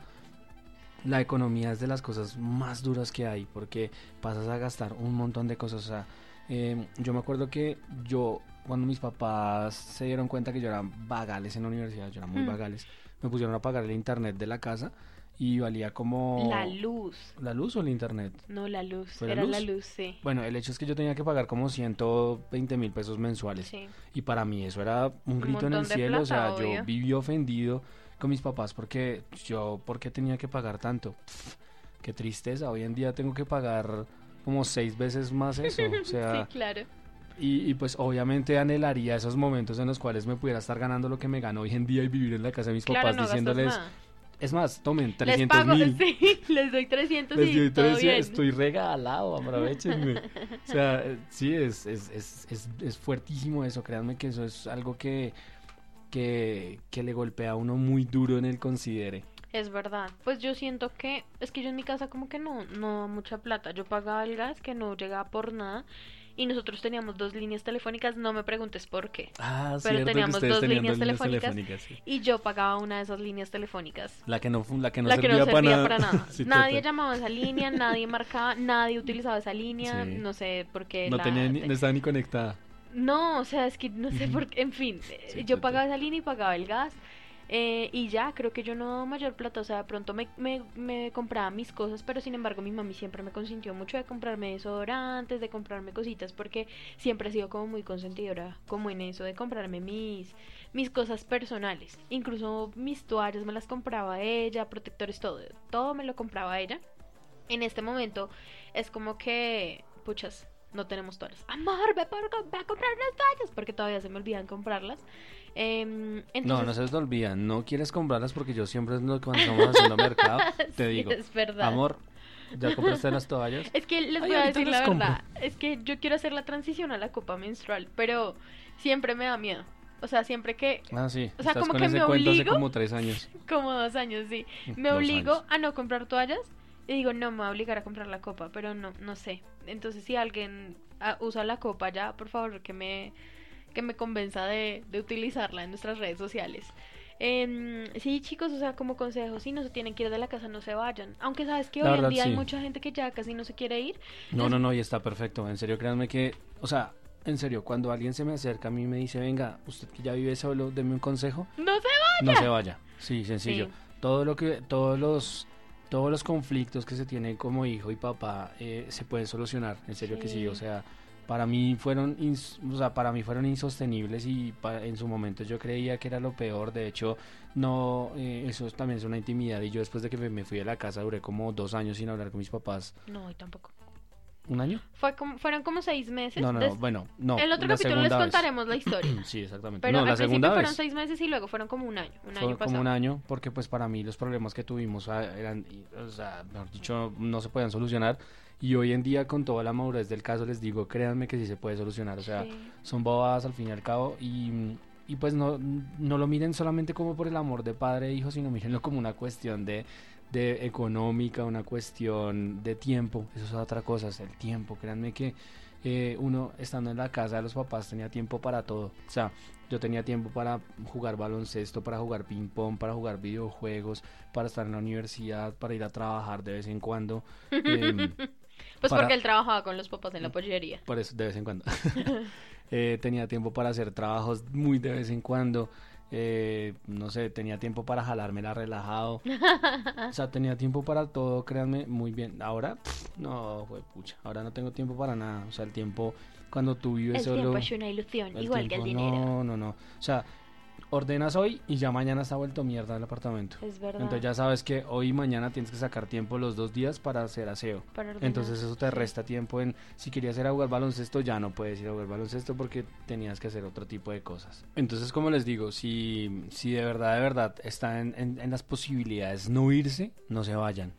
La economía es de las cosas más duras que hay porque pasas a gastar un montón de cosas. O sea, eh, yo me acuerdo que yo, cuando mis papás se dieron cuenta que yo era vagales en la universidad, yo era muy Mm. vagales, me pusieron a pagar el internet de la casa y valía como... La luz. ¿La luz o el internet? No, la luz. ¿Fue la Era la luz? sí. Bueno, el hecho es que yo tenía que pagar como 120 mil pesos mensuales. Sí. Y para mí eso era un grito en el cielo. o sea, yo viví ofendido con mis papás porque yo, ¿por qué tenía que pagar tanto? Pff, qué tristeza. Hoy en día tengo que pagar como seis veces más eso. O sea, sí, claro. Y, y pues obviamente anhelaría esos momentos en los cuales me pudiera estar ganando lo que me gano hoy en día y vivir en la casa de mis Claro, papás no diciéndoles, nada. es más, tomen Les 300 pago, mil. sí, les doy 300 Les doy todo 300, bien. estoy regalado, aprovechenme. o sea, eh, sí, es, es, es, es, es fuertísimo eso, créanme que eso es algo que, que, que le golpea a uno muy duro en el considere. Es verdad. Pues yo siento que es que yo en mi casa como que no no mucha plata. Yo pagaba el gas que no llegaba por nada y nosotros teníamos dos líneas telefónicas, no me preguntes por qué. Ah, Pero cierto teníamos que dos líneas telefónicas. telefónicas, sí. Y yo pagaba una de esas líneas telefónicas. La que no, la que no la que servía, no servía para para nada. Sí, nadie total. llamaba a esa línea, nadie marcaba, nadie utilizaba esa línea, Sí. no sé por qué. No, la- tenía ni- no estaba ni conectada. No, o sea, es que no sé por qué, en fin, Sí, yo total. pagaba esa línea y pagaba el gas. Eh, y ya, creo que yo no daba mayor plata, o sea, pronto me, me, compraba mis cosas, pero sin embargo mi mami siempre me consintió mucho de comprarme desodorantes, de comprarme cositas, porque siempre he sido como muy consentidora, como en eso de comprarme mis, mis cosas personales. Incluso mis toallas me las compraba ella, protectores, todo, todo me lo compraba ella. En este momento es como que, puchas, no tenemos toallas. Amor, ve, por, ve a comprar unas toallas, porque todavía se me olvidan comprarlas. Em, No, entonces, no se te olvidan. No quieres comprarlas porque yo siempre cuando estamos haciendo mercado te sí, digo, es verdad. amor, ¿ya compraste las toallas? Es que les Ay, voy a decir la compro. verdad. Es que yo quiero hacer la transición a la copa menstrual, pero siempre me da miedo. O sea, siempre que, Ah, sí. O sea, estás como con que ese me cuento hace obligo. como tres años. como dos años, sí, me Dos obligo a no comprar toallas y digo, no, me voy a obligar a comprar la copa, pero no, no sé. Entonces, si alguien ah, usa la copa ya, por favor, que me, que me convenza de, de utilizarla en nuestras redes sociales. Em, sí, chicos, o sea, como consejo, si no se tienen que ir de la casa, no se vayan. Aunque sabes que La hoy en día hay mucha gente que ya casi no se quiere ir. No, no, no, y está perfecto. En serio, créanme que, o sea, en serio, cuando alguien se me acerca a mí y me dice, venga, usted que ya vive solo, deme un consejo, No se va. no se vaya. Sí, sencillo. Sí. Todo lo que, todos los, todos los conflictos que se tienen como hijo y papá eh, se pueden solucionar. En serio que. Sí. O sea, para mí fueron, o sea, para mí fueron insostenibles y pa- en su momento yo creía que era lo peor. De hecho, no, eh, eso también es una intimidad. Y yo después de que me fui de la casa duré como dos años sin hablar con mis papás. No, y tampoco. ¿Un año? Fue como, fueron como seis meses. No, no, no, bueno, no. el otro capítulo les vez. contaremos la historia. Sí, exactamente. Pero no, la al principio segunda fueron vez. seis meses y luego fueron como un año. Un Fue año como pasado. un año, porque pues para mí los problemas que tuvimos ah, eran, o sea, mejor dicho, no se podían solucionar. Y hoy en día, con toda la madurez del caso, les digo, créanme que sí se puede solucionar. O sea, Sí. son bobadas al fin y al cabo. Y, y pues no, no lo miren solamente como por el amor de padre e hijo, sino mírenlo como una cuestión de, de económica, una cuestión de tiempo. Eso es otra cosa, es el tiempo. Créanme que eh, uno estando en la casa de los papás tenía tiempo para todo. O sea, yo tenía tiempo para jugar baloncesto, para jugar ping pong, para jugar videojuegos, para estar en la universidad, para ir a trabajar de vez en cuando. Em, Pues para- porque él trabajaba con los papás en la pollería. por eso, de vez en cuando. Eh, tenía tiempo para hacer trabajos muy de vez en cuando. Eh, no sé, tenía tiempo para jalármela relajado. o sea, tenía tiempo para todo, créanme, muy bien. Ahora, pff, no, fue pucha. Ahora no tengo tiempo para nada. O sea, el tiempo cuando tú vives El solo. tiempo es una ilusión, el igual que el tiempo, dinero. No, no, no. O sea, ordenas hoy y ya mañana está vuelto mierda el apartamento. Es verdad. Entonces ya sabes que hoy y mañana tienes que sacar tiempo los dos días para hacer aseo. para. Entonces eso te resta tiempo en, si querías ir a jugar baloncesto, ya no puedes ir a jugar baloncesto porque tenías que hacer otro tipo de cosas. Entonces, como les digo, si, si de verdad, de verdad está en, en- en las posibilidades no irse, no se vayan.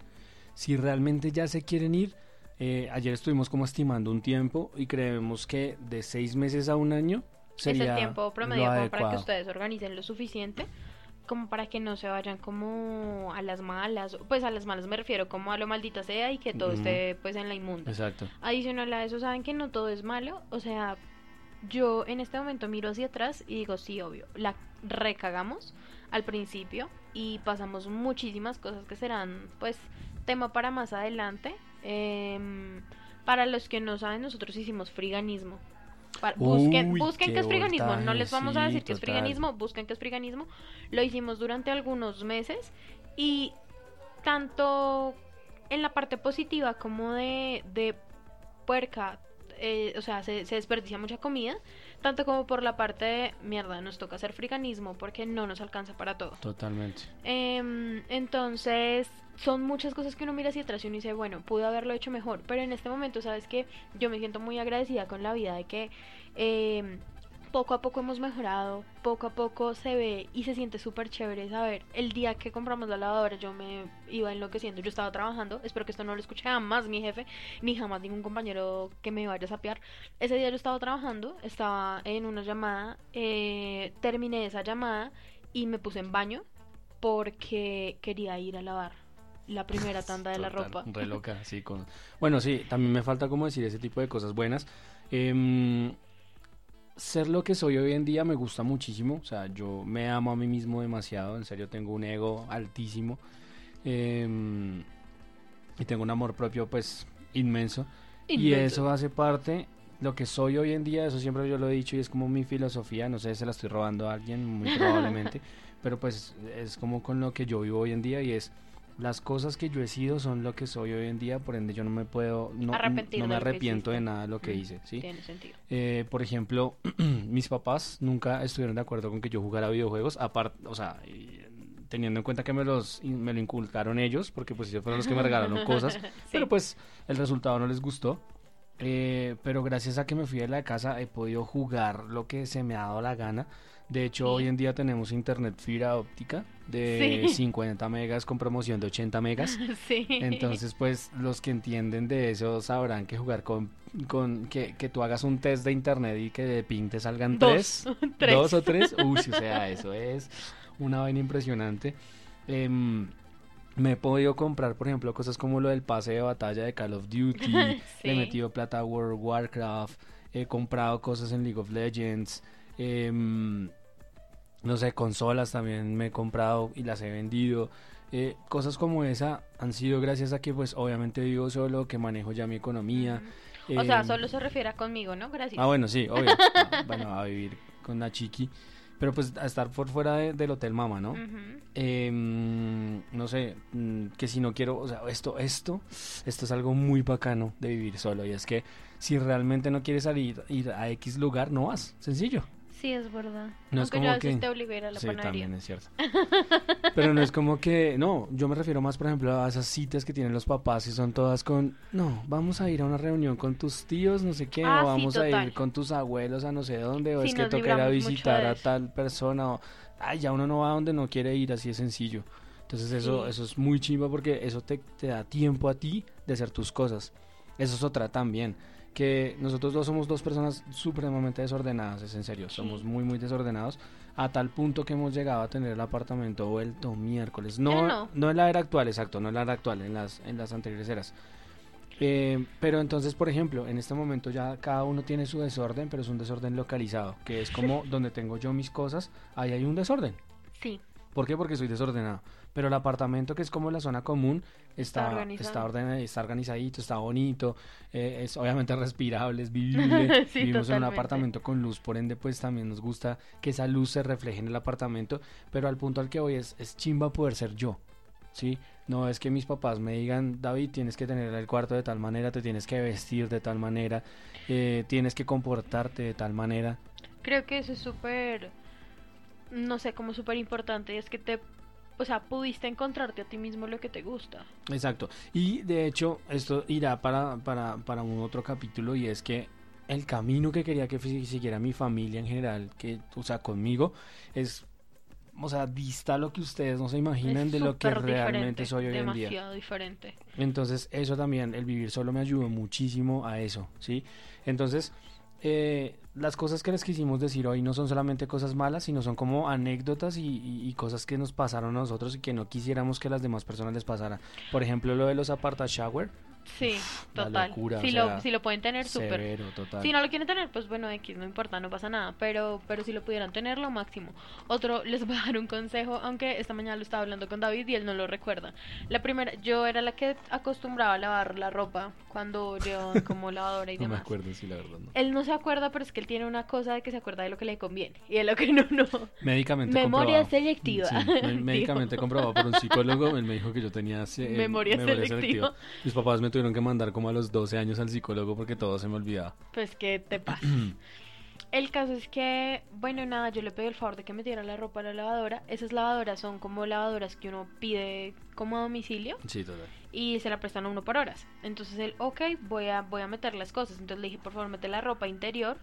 Si realmente ya se quieren ir, eh, ayer estuvimos como estimando un tiempo y creemos que de seis meses a un año sería es el tiempo promedio como para que ustedes organicen lo suficiente como para que no se vayan como a las malas, pues a las malas me refiero como a lo maldita sea y que todo esté pues en la inmunda. Exacto. Adicional a eso, saben que no todo es malo, o sea, yo en este momento miro hacia atrás y digo, sí, obvio, la recagamos al principio y pasamos muchísimas cosas que serán pues tema para más adelante. Em, para los que no saben, nosotros hicimos friganismo. Para- busquen Uy, busquen qué es friganismo, no les vamos a sí, decir qué es friganismo, busquen qué es friganismo. Lo hicimos durante algunos meses y tanto en la parte positiva como de, de puerca, eh, o sea, se, se desperdicia mucha comida, tanto como por la parte de mierda, nos toca hacer friganismo porque no nos alcanza para todo. Totalmente. Em, entonces, son muchas cosas que uno mira hacia atrás y uno dice, bueno, pude haberlo hecho mejor, pero en este momento, sabes que yo me siento muy agradecida con la vida de que em, poco a poco hemos mejorado, poco a poco se ve y se siente súper chévere saber. El día que compramos la lavadora, yo me iba enloqueciendo, yo estaba trabajando, espero que esto no lo escuche jamás mi jefe, ni jamás ningún compañero que me vaya a sapear. Ese día yo estaba trabajando, estaba en una llamada, eh, terminé esa llamada y me puse en baño porque quería ir a lavar la primera tanda de la ropa. Re loca, sí. Con... Bueno, sí, también me falta como decir ese tipo de cosas buenas. Em, ser lo que soy hoy en día me gusta muchísimo. O sea, yo me amo a mí mismo demasiado. En serio, tengo un ego altísimo. Em, y tengo un amor propio, pues, inmenso. Y Inmenso. eso hace parte, lo que soy hoy en día, eso siempre yo lo he dicho y es como mi filosofía, no sé, se la estoy robando a alguien, muy probablemente, pero pues es como con lo que yo vivo hoy en día y es las cosas que yo he sido son lo que soy hoy en día, por ende yo no me puedo, no, no me arrepiento de nada de lo que Mm, hice, ¿sí? Tiene sentido. Eh, por ejemplo, mis papás nunca estuvieron de acuerdo con que yo jugara videojuegos, aparte, o sea, teniendo en cuenta que me los me lo inculcaron ellos, porque pues ellos fueron los que me regalaron cosas, Sí. pero pues el resultado no les gustó. Eh, pero gracias a que me fui de la casa he podido jugar lo que se me ha dado la gana. De hecho, Sí. hoy en día tenemos internet fibra óptica de Sí. 50 megas con promoción de 80 megas. sí. Entonces, pues los que entienden de eso sabrán que jugar con, con que, que tú hagas un test de internet y que de ping te salgan Dos. tres, Tres. dos o tres, uy, o sea, eso es una vaina impresionante. Em, me he podido comprar, por ejemplo, cosas como lo del pase de batalla de Call of Duty, le he metido plata a World of Warcraft, he comprado cosas en League of Legends, em, no sé, consolas también me he comprado y las he vendido. Eh, cosas como esa han sido gracias a que pues obviamente vivo solo, que manejo ya mi economía. O sea, em, solo se refiere a conmigo, ¿no? Gracias. Ah, bueno, sí, obvio. Ah, bueno, a vivir con la chiqui. Pero pues a estar por fuera de- del hotel mama, ¿no? Em, no sé, mm, que si no quiero, o sea, esto, esto, esto es algo muy bacano de vivir solo. Y es que si realmente no quieres salir, ir a X lugar, no vas. Sencillo. Sí, es verdad. No es Aunque como yo a veces que- te a a la sí, panadería. también es cierto. Pero no es como que, no, yo me refiero más, por ejemplo, a esas citas que tienen los papás y son todas con, no, vamos a ir a una reunión con tus tíos, no sé qué, Ah, o sí, vamos a total. ir con tus abuelos a no sé dónde, o Sí, es que toca ir a visitar a tal persona, o, ay, ya uno no va donde no quiere ir, así es sencillo. Entonces eso, Sí. eso es muy chimba porque eso te, te da tiempo a ti de hacer tus cosas. Eso es otra también. Que nosotros dos somos dos personas supremamente desordenadas, es en serio. Somos muy, muy desordenados. A tal punto que hemos llegado a tener el apartamento vuelto miércoles. No, no. no. en la era actual, exacto, no en la era actual, en las, en las anteriores eras. Eh, pero entonces, por ejemplo, en este momento ya cada uno tiene su desorden, pero es un desorden localizado, que es como donde tengo yo mis cosas, ahí hay un desorden. Sí. ¿Por qué? Porque soy desordenado. Pero el apartamento, que es como la zona común, Está está, organizado. está, organizadito, está bonito, eh, es obviamente respirable, es vivible. Sí, Vivimos en un apartamento con luz, por ende, pues también nos gusta que esa luz se refleje en el apartamento. Pero al punto al que voy es, es chimba poder ser yo. ¿Sí? No es que mis papás me digan, David, tienes que tener el cuarto de tal manera, te tienes que vestir de tal manera, eh, tienes que comportarte de tal manera. Creo que eso es súper no sé, como súper importante, es que te, o sea, pudiste encontrarte a ti mismo lo que te gusta. Exacto. Y de hecho, esto irá para, para, para un otro capítulo y es que el camino que quería que siguiera mi familia en general, que, o sea, conmigo, es, o sea, dista lo que ustedes no se imaginan Es de lo que realmente soy hoy en día. Demasiado diferente. Entonces, eso también, el vivir solo me ayudó muchísimo a eso, ¿sí? Entonces, eh, las cosas que les quisimos decir hoy no son solamente cosas malas, sino son como anécdotas y, y- y cosas que nos pasaron a nosotros y que no quisiéramos que las demás personas les pasara. Por ejemplo, lo de los aparta shower, Sí, total. locura, si, o lo, sea, si lo pueden tener, súper. Si no lo quieren tener, pues bueno, X, no importa, no pasa nada. Pero, pero si lo pudieran tener, lo máximo. Otro, les voy a dar un consejo, aunque esta mañana lo estaba hablando con David y él no lo recuerda. La primera, yo era la que acostumbraba a lavar la ropa cuando llevaban como lavadora y no me demás. acuerdo, sí, la verdad, no. Él no se acuerda, pero es que él tiene una cosa de que se acuerda de lo que le conviene y de lo que no, no. Médicamente Memoria comprobado. selectiva. Sí, me- médicamente comprobado por un psicólogo, él me dijo que yo tenía eh, Memoria selectiva. Mis papás me tuvieron que mandar como a los 12 años al psicólogo porque todo se me olvidaba. Pues, ¿qué te pasa? El caso es que, bueno, nada, yo le pedí el favor de que metiera la ropa a la lavadora. Esas lavadoras son como lavadoras que uno pide como a domicilio Sí, total. y se la prestan a uno por horas. Entonces él, ok, voy a, voy a meter las cosas. Entonces le dije, por favor, mete la ropa interior.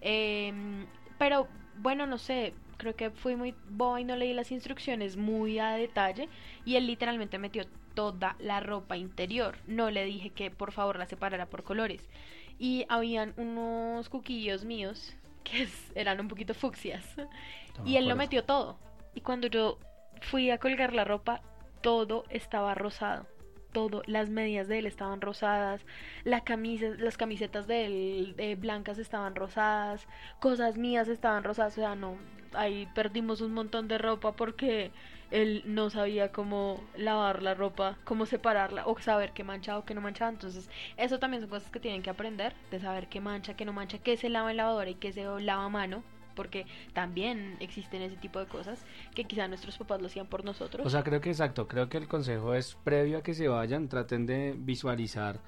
Em, pero, bueno, no sé, creo que fui muy boba y no leí las instrucciones muy a detalle. Y él literalmente metió toda la ropa interior. No le dije que por favor la separara por colores. Y habían unos cuquillos míos que eran un poquito fucsias. No Y él lo metió todo. Y cuando yo fui a colgar la ropa, todo estaba rosado. Todo, las medias de él estaban rosadas, la camisa, las camisetas de él eh, blancas estaban rosadas, cosas mías estaban rosadas, o sea, no, ahí perdimos un montón de ropa porque él no sabía cómo lavar la ropa, cómo separarla, o saber qué manchaba o qué no manchaba, entonces eso también son cosas que tienen que aprender, de saber qué mancha, qué no mancha, qué se lava en lavadora y qué se lava a mano, porque también existen ese tipo de cosas que quizá nuestros papás lo hacían por nosotros. O sea, creo que exacto, creo que el consejo es previo a que se vayan, traten de visualizar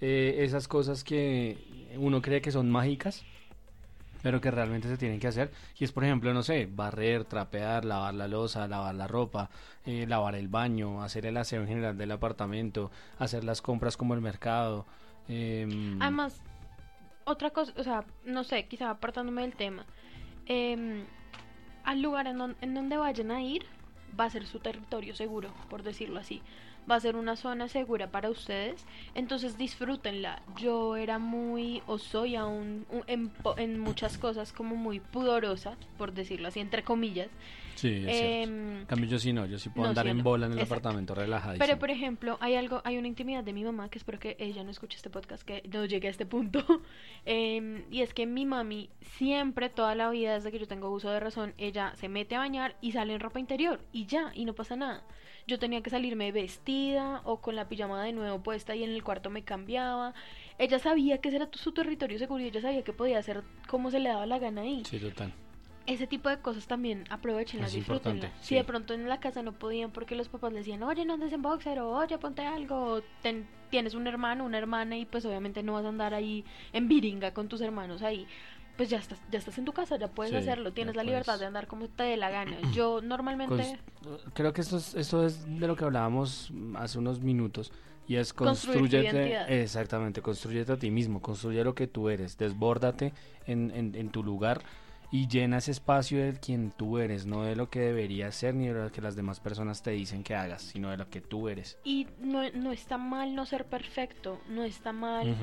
eh, esas cosas que uno cree que son mágicas, pero que realmente se tienen que hacer. Y es, por ejemplo, no sé, barrer, trapear, lavar la losa, lavar la ropa, eh, lavar el baño, hacer el aseo en general del apartamento, hacer las compras como el mercado. em, Además, otra cosa, o sea, no sé, quizá apartándome del tema, em, al lugar en donde vayan a ir va a ser su territorio seguro, por decirlo así. Va a ser una zona segura para ustedes, entonces disfrútenla. Yo era muy, o soy aún en, muchas cosas como muy pudorosa, por decirlo así, entre comillas. sí, es. Em, En cambio, yo sí no, yo sí puedo no, andar sí, en no. bola en el Exacto. apartamento relajadísimo. Pero por ejemplo, hay algo, hay una intimidad de mi mamá que espero que ella no escuche este podcast, que no llegue a este punto. Em, y es que mi mami siempre, toda la vida, desde que yo tengo uso de razón, ella se mete a bañar y sale en ropa interior y ya, y no pasa nada. Yo tenía que salirme vestida o con la pijama de nuevo puesta y en el cuarto me cambiaba. Ella sabía que ese era su territorio seguro y ella sabía que podía hacer como se le daba la gana ahí Sí, total. ese tipo de cosas también aprovechenlas, disfrútenlas. sí. Si de pronto en la casa no podían porque los papás les decían, oye, no andes en boxer, o oye, ponte algo, o ten- tienes un hermano, una hermana, y pues obviamente no vas a andar ahí en viringa con tus hermanos ahí. Pues ya estás, ya estás en tu casa, ya puedes Sí, hacerlo, tienes la libertad de andar como te dé la gana. Yo normalmente Cons- creo que esto es, esto es de lo que hablábamos hace unos minutos y es construyete exactamente construyete a ti mismo construye lo que tú eres desbórdate en, en, en tu lugar y llena ese espacio de quien tú eres no de lo que deberías ser ni de lo que las demás personas te dicen que hagas sino de lo que tú eres Y no, no está mal no ser perfecto, no está mal.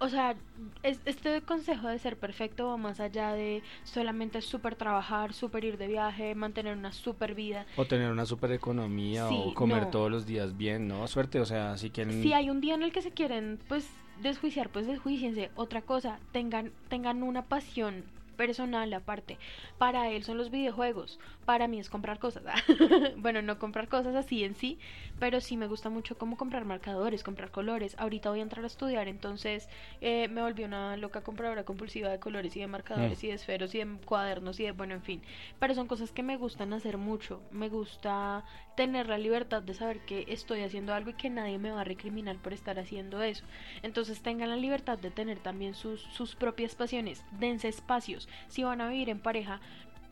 O sea, es- este consejo de ser perfecto va más allá de solamente súper trabajar, súper ir de viaje, mantener una súper vida. o tener una super economía Sí, o comer no. todos los días bien no suerte o sea si quieren Si hay un día en el que se quieren, pues, desjuiciar, pues desjuiciense. Otra cosa, tengan, tengan una pasión personal aparte. Para él son los videojuegos, para mí es comprar cosas. bueno, no comprar cosas así en sí, pero sí me gusta mucho como comprar marcadores, comprar colores. Ahorita voy a entrar a estudiar, entonces eh, me volví una loca compradora compulsiva de colores y de marcadores Mm. y de esferos y de cuadernos y de, bueno, en fin. Pero son cosas que me gustan hacer mucho. Me gusta tener la libertad de saber que estoy haciendo algo y que nadie me va a recriminar por estar haciendo eso. Entonces tengan la libertad de tener también sus, sus propias pasiones, dense espacios. Si van a vivir en pareja,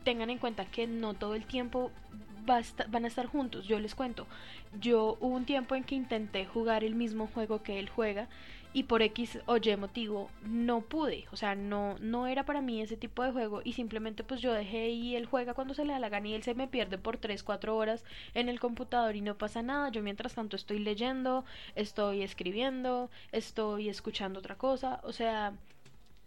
tengan en cuenta que no todo el tiempo va a esta- van a estar juntos. Yo les cuento, yo hubo un tiempo en que intenté jugar el mismo juego que él juega y por X o Y motivo no pude, o sea, no no era para mí ese tipo de juego y simplemente pues yo dejé y él juega cuando se le da la gana y él se me pierde por 3, 4 horas en el computador y no pasa nada. Yo mientras tanto estoy leyendo, estoy escribiendo, estoy escuchando otra cosa, o sea,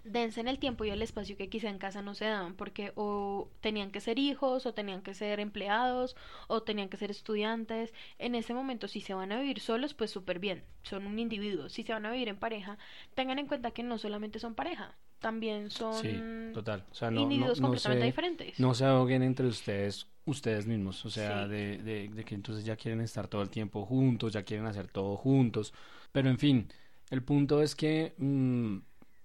dense en el tiempo y el espacio que quizá en casa no se daban, porque o tenían que ser hijos, o tenían que ser empleados, o tenían que ser estudiantes. En ese momento, si se van a vivir solos, pues súper bien, son un individuo. Si se van a vivir en pareja, tengan en cuenta que no solamente son pareja, también son Sí, total. O sea, no, no, individuos no completamente se, diferentes. no se ahoguen entre ustedes, ustedes mismos. O sea, Sí. de, de, de que entonces ya quieren estar todo el tiempo juntos, ya quieren hacer todo juntos. Pero en fin, el punto es que mm,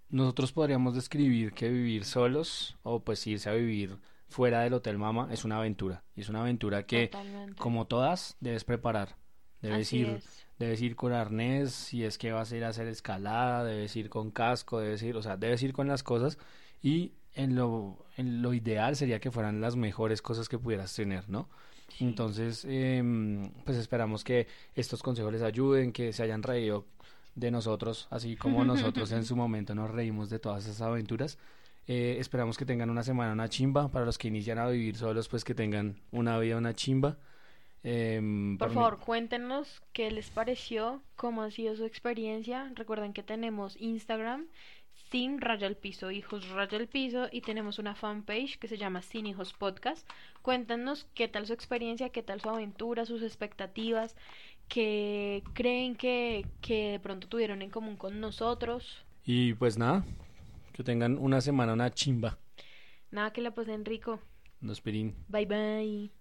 nosotros podríamos describir que vivir solos o pues irse a vivir fuera del Hotel Mama es una aventura. Y es una aventura que, Totalmente. como todas, debes preparar. Debes Así ir es. Debes ir con arnés, si es que vas a ir a hacer escalada, debes ir con casco, debes ir, o sea, debes ir con las cosas y en lo, en lo ideal sería que fueran las mejores cosas que pudieras tener, ¿no? Sí. Entonces, em, pues esperamos que estos consejos les ayuden, que se hayan reído de nosotros, así como nosotros en su momento nos reímos de todas esas aventuras. Eh, esperamos que tengan una semana una chimba, para los que inician a vivir solos, pues que tengan una vida una chimba. Em, Por favor, cuéntenos qué les pareció, cómo ha sido su experiencia. Recuerden que tenemos Instagram, sin raya al piso, hijos raya al piso, y tenemos una fanpage que se llama Sin Hijos Podcast. Cuéntenos qué tal su experiencia, qué tal su aventura, sus expectativas, qué creen que, que de pronto tuvieron en común con nosotros. Y pues nada, que tengan una semana una chimba. Nada que la pasen rico. Nos pirín. Bye bye.